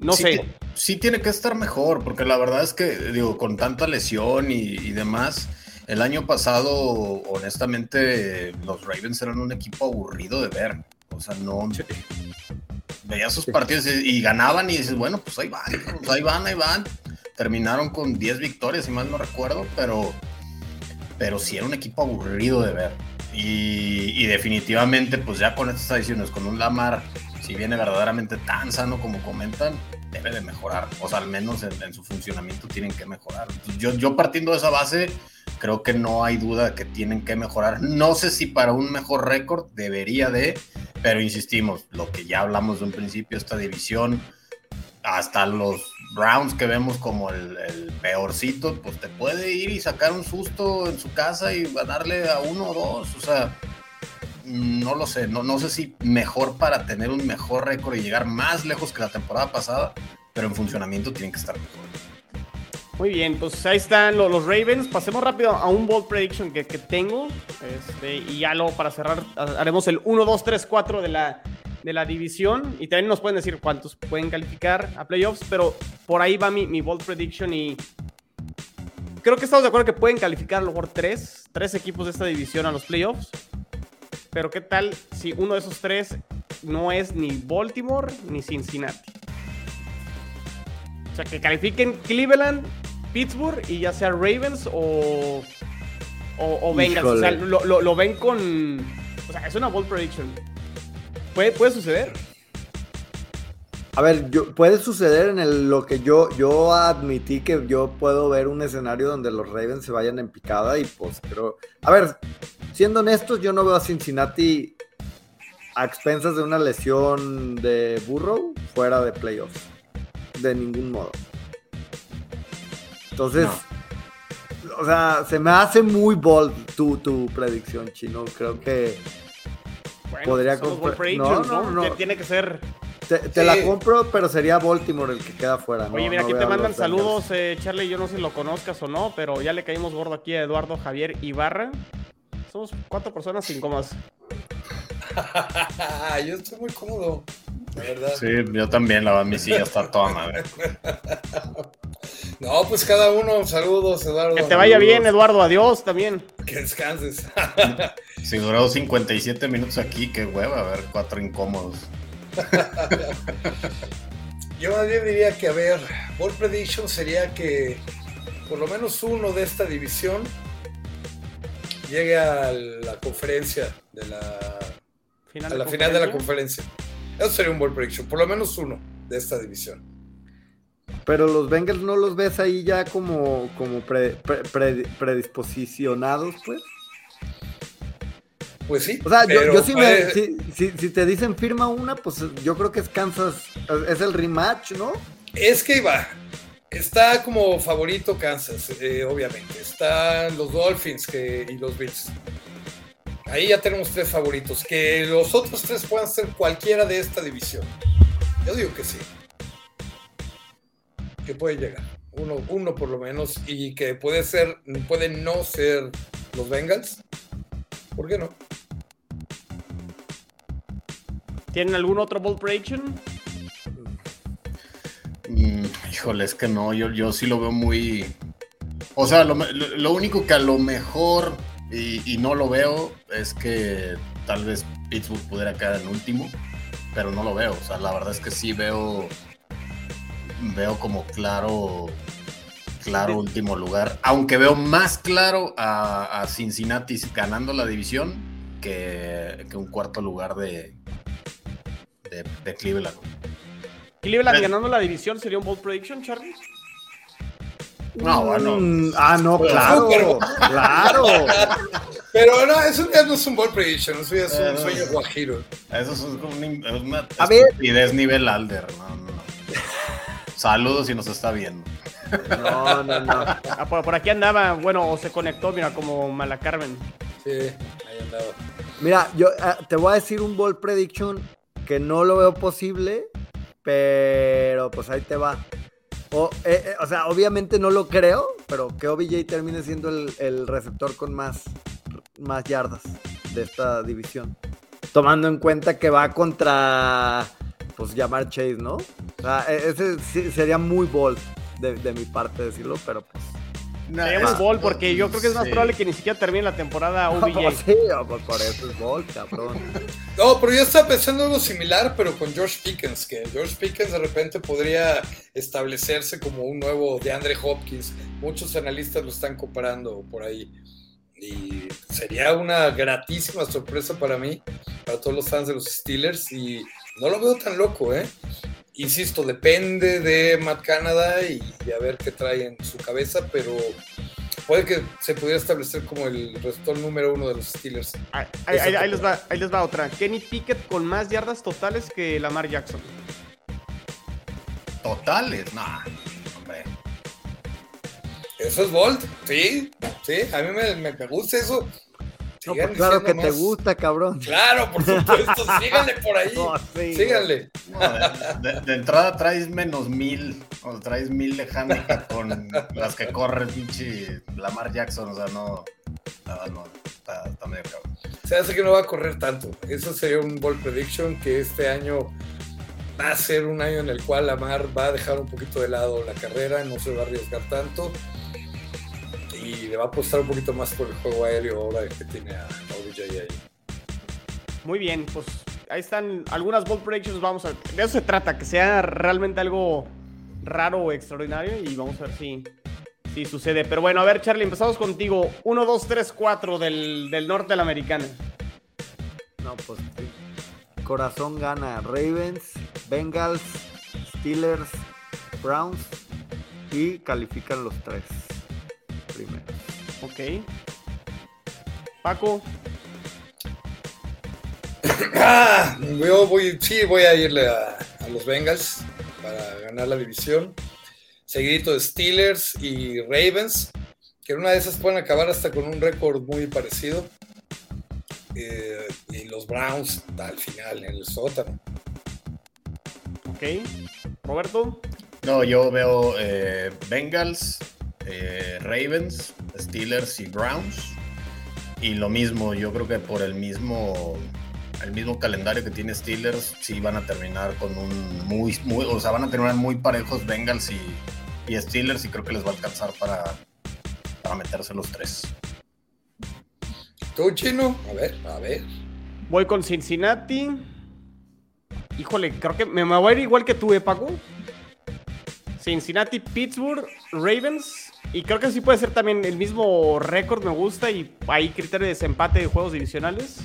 No sí, sé. Sí tiene que estar mejor, porque la verdad es que, digo, con tanta lesión y, y demás, El año pasado, honestamente, los Ravens eran un equipo aburrido de ver. O sea, no. Veías sus partidos y, y, ganaban y dices, bueno, pues ahí van, pues ahí van, ahí van. Terminaron con 10 victorias, si mal no recuerdo, pero, pero sí era un equipo aburrido de ver. Y, y definitivamente, pues ya con estas adiciones, con un Lamar, si viene verdaderamente tan sano como comentan, debe de mejorar. O sea, al menos en, en su funcionamiento tienen que mejorar. Yo, yo partiendo de esa base, creo que no hay duda de que tienen que mejorar. No sé si para un mejor récord debería de, pero insistimos, lo que ya hablamos de un principio, esta división, hasta los Browns que vemos como el, peorcito, pues te puede ir y sacar un susto en su casa y ganarle a uno o dos. O sea, no lo sé, no, no sé si mejor para tener un mejor récord y llegar más lejos que la temporada pasada, pero en funcionamiento tienen que estar mejor. Muy bien, pues ahí están los, los Ravens. Pasemos rápido a un bold prediction que, que tengo. Este, y ya luego para cerrar haremos el 1, 2, 3, 4 de la, de la división. Y también nos pueden decir cuántos pueden calificar a playoffs. Pero por ahí va mi, mi bold prediction. Y creo que estamos de acuerdo que pueden calificar a lo mejor tres, tres equipos de esta división a los playoffs. Pero qué tal si uno de esos tres no es ni Baltimore ni Cincinnati. O sea, que califiquen Cleveland, Pittsburgh y ya sea Ravens o, o, o Bengals. O sea, lo, lo, lo, ven con. O sea, es una bold prediction. ¿Puede, puede suceder? A ver, yo, puede suceder en el, lo que yo, yo admití que yo puedo ver un escenario donde los Ravens se vayan en picada y pues creo. A ver, siendo honestos, yo no veo a Cincinnati a expensas de una lesión de Burrow fuera de playoffs. De ningún modo. Entonces, no. o sea, se me hace muy bold tu, tu predicción, chino. Creo que bueno, podría comprar. No, no, no. Tiene que ser. Te, te sí. la compro, pero sería Baltimore el que queda fuera. Oye, mira, aquí te mandan saludos, eh, Charlie. Yo no sé si lo conozcas o no, pero ya le caímos gordo aquí a Eduardo Javier Ibarra. Somos cuatro personas sin comas. yo estoy muy cómodo, la verdad. Sí, yo también, la verdad, mi silla está toda madre. No, pues cada uno, saludos, Eduardo. Que te vaya saludos. bien, Eduardo, adiós también. Que descanses. si duró 57 minutos aquí, qué hueva, a ver, cuatro incómodos. Yo más bien diría que, a ver, Ball Prediction sería que por lo menos uno de esta división llegue a la conferencia de la final, a la final de la conferencia. Eso sería un Ball Prediction, por lo menos uno de esta división. Pero los Bengals no los ves ahí ya como, como pre, pre, pre, predisposicionados, pues. Pues sí. O sea, yo, yo sí puede... me, si, si, si, te dicen firma una, pues yo creo que es Kansas, es el rematch, ¿no? Es que iba. Está como favorito Kansas, eh, obviamente. Están los Dolphins que, y los Bills. Ahí ya tenemos tres favoritos. Que los otros tres puedan ser cualquiera de esta división. Yo digo que sí. Que puede llegar. Uno, uno por lo menos. Y que puede ser, puede no ser los Bengals. ¿Por qué no? ¿Tienen algún otro bold prediction? Mm, híjole, es que no, yo, yo sí lo veo muy... O sea, lo, lo único que a lo mejor, y, y, no lo veo, es que tal vez Pittsburgh pudiera quedar en último, pero no lo veo. O sea, la verdad es que sí veo, veo como claro, claro último lugar. Aunque veo más claro a, a Cincinnati ganando la división que, que un cuarto lugar de, de, de Cleveland. Cleveland Pero, ganando la división sería un bold prediction, Charlie. No, bueno. Mm, ah, no, claro. claro. Pero no, eso ya no es un bold prediction, eso ya es un sueño guajiro. Eso es como una, una a estupidez nivel Alder. No, no. Saludos si nos está viendo. No, no, no. Ah, por, por, aquí andaba, bueno, o se conectó, mira, como Mala Carmen. Sí, ahí andaba. Mira, yo uh, te voy a decir un bold prediction que no lo veo posible, pero pues ahí te va. O, eh, eh, o sea, obviamente no lo creo, pero que OBJ termine siendo el, el, receptor con más, más yardas de esta división. Tomando en cuenta que va contra, pues, llamar Chase, ¿no? O sea, e, ese sería muy bold de, de, mi parte decirlo, pero pues. No, es- Ball porque yo creo que es más sí. probable que ni siquiera termine la temporada OBJ. sí, pues por eso es Ball, cabrón. No, pero yo estaba pensando algo similar, pero con George Pickens, que George Pickens de repente podría establecerse como un nuevo de Andre Hopkins. Muchos analistas lo están comparando por ahí. Y sería una gratísima sorpresa para mí, para todos los fans de los Steelers. Y no lo veo tan loco, ¿eh? Insisto, depende de Matt Canada y, y a ver qué trae en su cabeza, pero puede que se pudiera establecer como el receptor número uno de los Steelers. Ahí, ahí- ahí- ahí les va, ahí les va otra. Kenny Pickett con más yardas totales que Lamar Jackson. Totales, no, hombre. Eso es Bolt, sí, sí, a mí me, me- me gusta eso. No, pues claro que te gusta, cabrón. Claro, por supuesto, síganle por ahí. No, sí, síganle. No, de, entrada traes menos mil, o traes mil de handicap con las que corre el pinche Lamar Jackson, o sea, no, nada, no, está, está medio cabrón. Se hace que no va a correr tanto. Eso sería un Bold Prediction que este año va a ser un año en el cual Lamar va a dejar un poquito de lado la carrera, no se va a arriesgar tanto. Y le va a apostar un poquito más por el juego aéreo ahora que tiene a OBJ ahí. Muy bien, pues ahí están algunas bold predictions. Vamos a de eso se trata, que sea realmente algo raro o extraordinario y vamos a ver si, si sucede. Pero bueno, a ver, Charlie, empezamos contigo. 1, 2, 3, 4 del, del norte de la americana. No, pues sí. Corazón gana Ravens, Bengals, Steelers, Browns y califican los tres primero. Ok. Paco, Ah, yo voy, sí, voy a irle a, a los Bengals para ganar la división. Seguidito de Steelers y Ravens, que en una de esas pueden acabar hasta con un récord muy parecido. Eh, y los Browns al final, en el sótano. ok. Roberto, No, yo veo eh, Bengals, eh, Ravens, Steelers y Browns. Y lo mismo, yo creo que por el mismo, el mismo calendario que tiene Steelers, sí van a terminar con un muy, muy, o sea, van a terminar muy parejos Bengals y, y Steelers y creo que les va a alcanzar para, para meterse los tres. ¿Tú, chino? A ver, a ver. voy con Cincinnati. Híjole, creo que me, voy a ir igual que tú, ¿eh, Paco? Cincinnati, Pittsburgh, Ravens. Y creo que sí puede ser también el mismo récord, me gusta. Y hay criterio de desempate de juegos divisionales.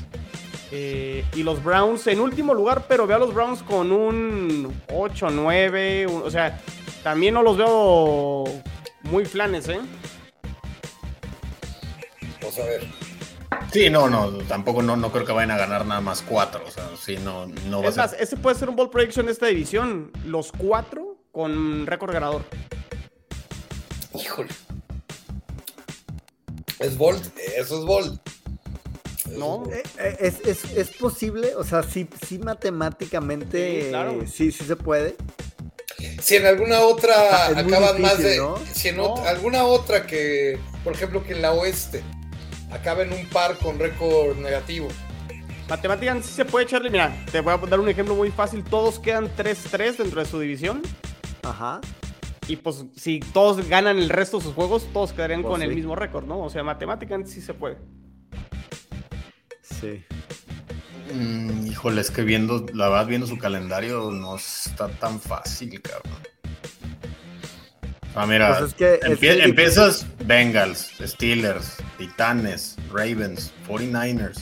Eh, y los Browns en último lugar, pero veo a los Browns con un 8, 9. un- o sea, también no los veo muy flanes, ¿eh? Vamos a ver. Sí, no, no, tampoco no, no creo que vayan a ganar nada más cuatro, o sea, sí, no, no va Es a más, ser. ese puede ser un ball prediction de esta división. Los cuatro con récord ganador. Híjole. Es Bolt, eso es Bolt. No. Eh, eh, ¿Es, es, es posible? O sea, sí, sí matemáticamente Sí, claro. sí, sí se puede. Si en alguna otra Es muy acaban más de. ¿no? Si en No. ot- alguna otra que, por ejemplo, que en la oeste acaba en un par con récord negativo. Matemáticamente sí se puede echarle. Mira, te voy a dar un ejemplo muy fácil. Todos quedan 3-3 dentro de su división. Ajá. Y pues si todos ganan el resto de sus juegos, todos quedarían Pues con el mismo récord, ¿no? O sea, matemáticamente sí se puede. Sí. Mm, híjole, es que viendo, la verdad, viendo su calendario no está tan fácil, cabrón. Ah, mira, Pues es que- es empie- que- empiezas Bengals, Steelers, Titanes, Ravens, 49ers.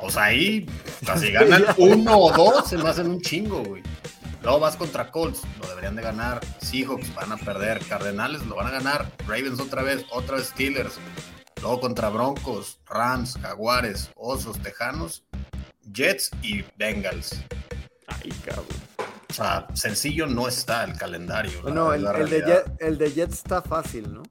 O sea, ahí, o sea, si ganan uno o dos, se me hacen un chingo, güey. Luego vas contra Colts, lo deberían de ganar. Seahawks van a perder. Cardenales lo van a ganar. Ravens otra vez, otra vez Steelers. Luego contra Broncos, Rams, Jaguares, Osos, Tejanos, Jets y Bengals. Ay, cabrón. O sea, sencillo no está el calendario. la- Bueno, el, de. Jet, el de Jets está fácil, ¿no?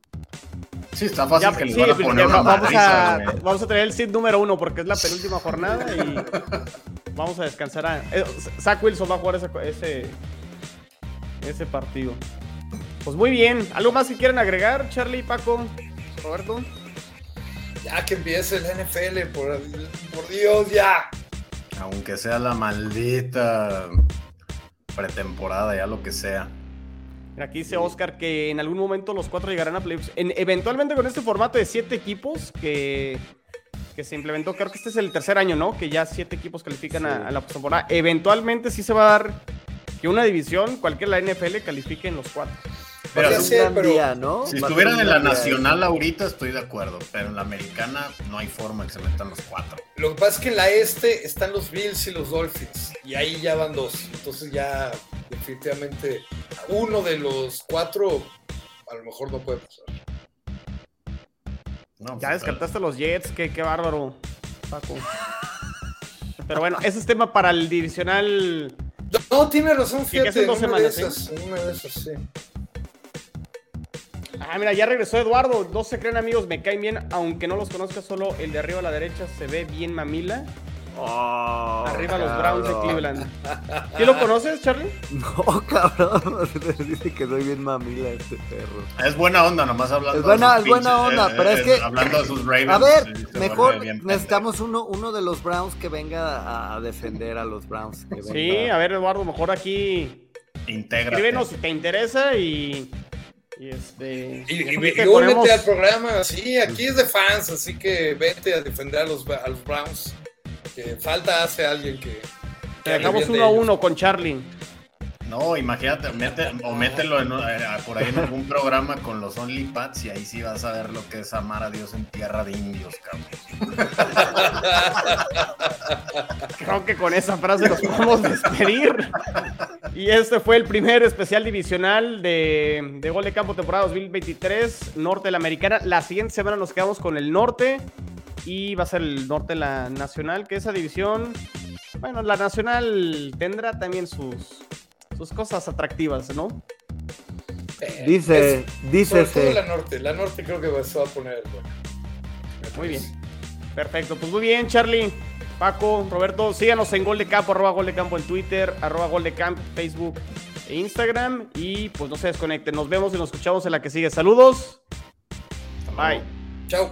Sí, está fácil Ya, que les sí, van a pues, poner una va- vamos, madriza, a, vamos a tener el seed número uno porque es la penúltima jornada y vamos a descansar. A, eh, Zach Wilson va a jugar ese, ese, ese partido. Pues muy bien. ¿Algo más que quieren agregar, Charlie, Paco, Roberto? Ya que empiece el NFL, por, por Dios, ya. Aunque sea la maldita pretemporada, ya lo que sea. Aquí dice Oscar que en algún momento los cuatro llegarán a playoffs. En- eventualmente con este formato de siete equipos que, que se implementó, creo que este es el tercer año, ¿no? Que ya siete equipos califican a, a la postemporada. Eventualmente sí se va a dar que una división, cualquiera de la NFL, califique en los cuatro. Un gran pero día, ¿no? Si estuvieran en la nacional ahorita estoy de acuerdo, pero en la americana no hay forma que se metan los cuatro. Lo que pasa es que en la este están los Bills y los Dolphins, y ahí ya van dos. Entonces ya definitivamente uno de los cuatro a lo mejor no puede pasar. No, Ya pues, descartaste a los Jets, qué, qué bárbaro, Paco. Pero bueno, ese es tema para el divisional. No, tiene razón, fíjate, dos una de semanas, una de esas, sí. Ah, mira, ya regresó Eduardo. No se creen amigos, me caen bien, aunque no los conozca, solo el de arriba a la derecha se ve bien mamila. Oh, Arriba los Browns de. Cleveland. ¿Sí lo conoces, Charlie? No, cabrón. Dice que soy bien mamila este perro. Es buena onda, nomás hablando. Es buena- de sus es buena pinches- onda, eh, pero eh, es que- Hablando de sus Ravens. A ver, se mejor necesitamos uno, uno de los Browns que venga a, defender a los Browns. que Sí, a ver, Eduardo, mejor aquí. Intégrate. escríbenos si te interesa y. Y este. Y, y, únete al programa, sí, aquí es de fans, así que vente a defender a los, a los Browns. Que falta hace alguien que. que Dejamos uno a uno con Charlie. No, imagínate, mete, o mételo en, eh, por ahí en algún programa con los OnlyPads y ahí sí vas a ver lo que es amar a Dios en tierra de indios, cabrón. Creo que con esa frase nos podemos despedir. Y este fue el primer especial divisional de, de Gol de Campo temporada 2023, Norte de la Americana. La siguiente semana nos quedamos con el Norte y va a ser el Norte la Nacional, que esa división, bueno, la Nacional tendrá también sus, sus cosas atractivas, ¿no? Eh, Dice, es- sobre todo la norte, la norte creo que se va a poner bueno. Muy bien. Perfecto, pues muy bien, Charlie. Paco, Roberto, síganos en Gol de Campo, arroba Gol de Campo en Twitter, arroba Gol de Camp, Facebook e Instagram. Y pues no se desconecten. Nos vemos y nos escuchamos en la que sigue. Saludos. Bye. Chao.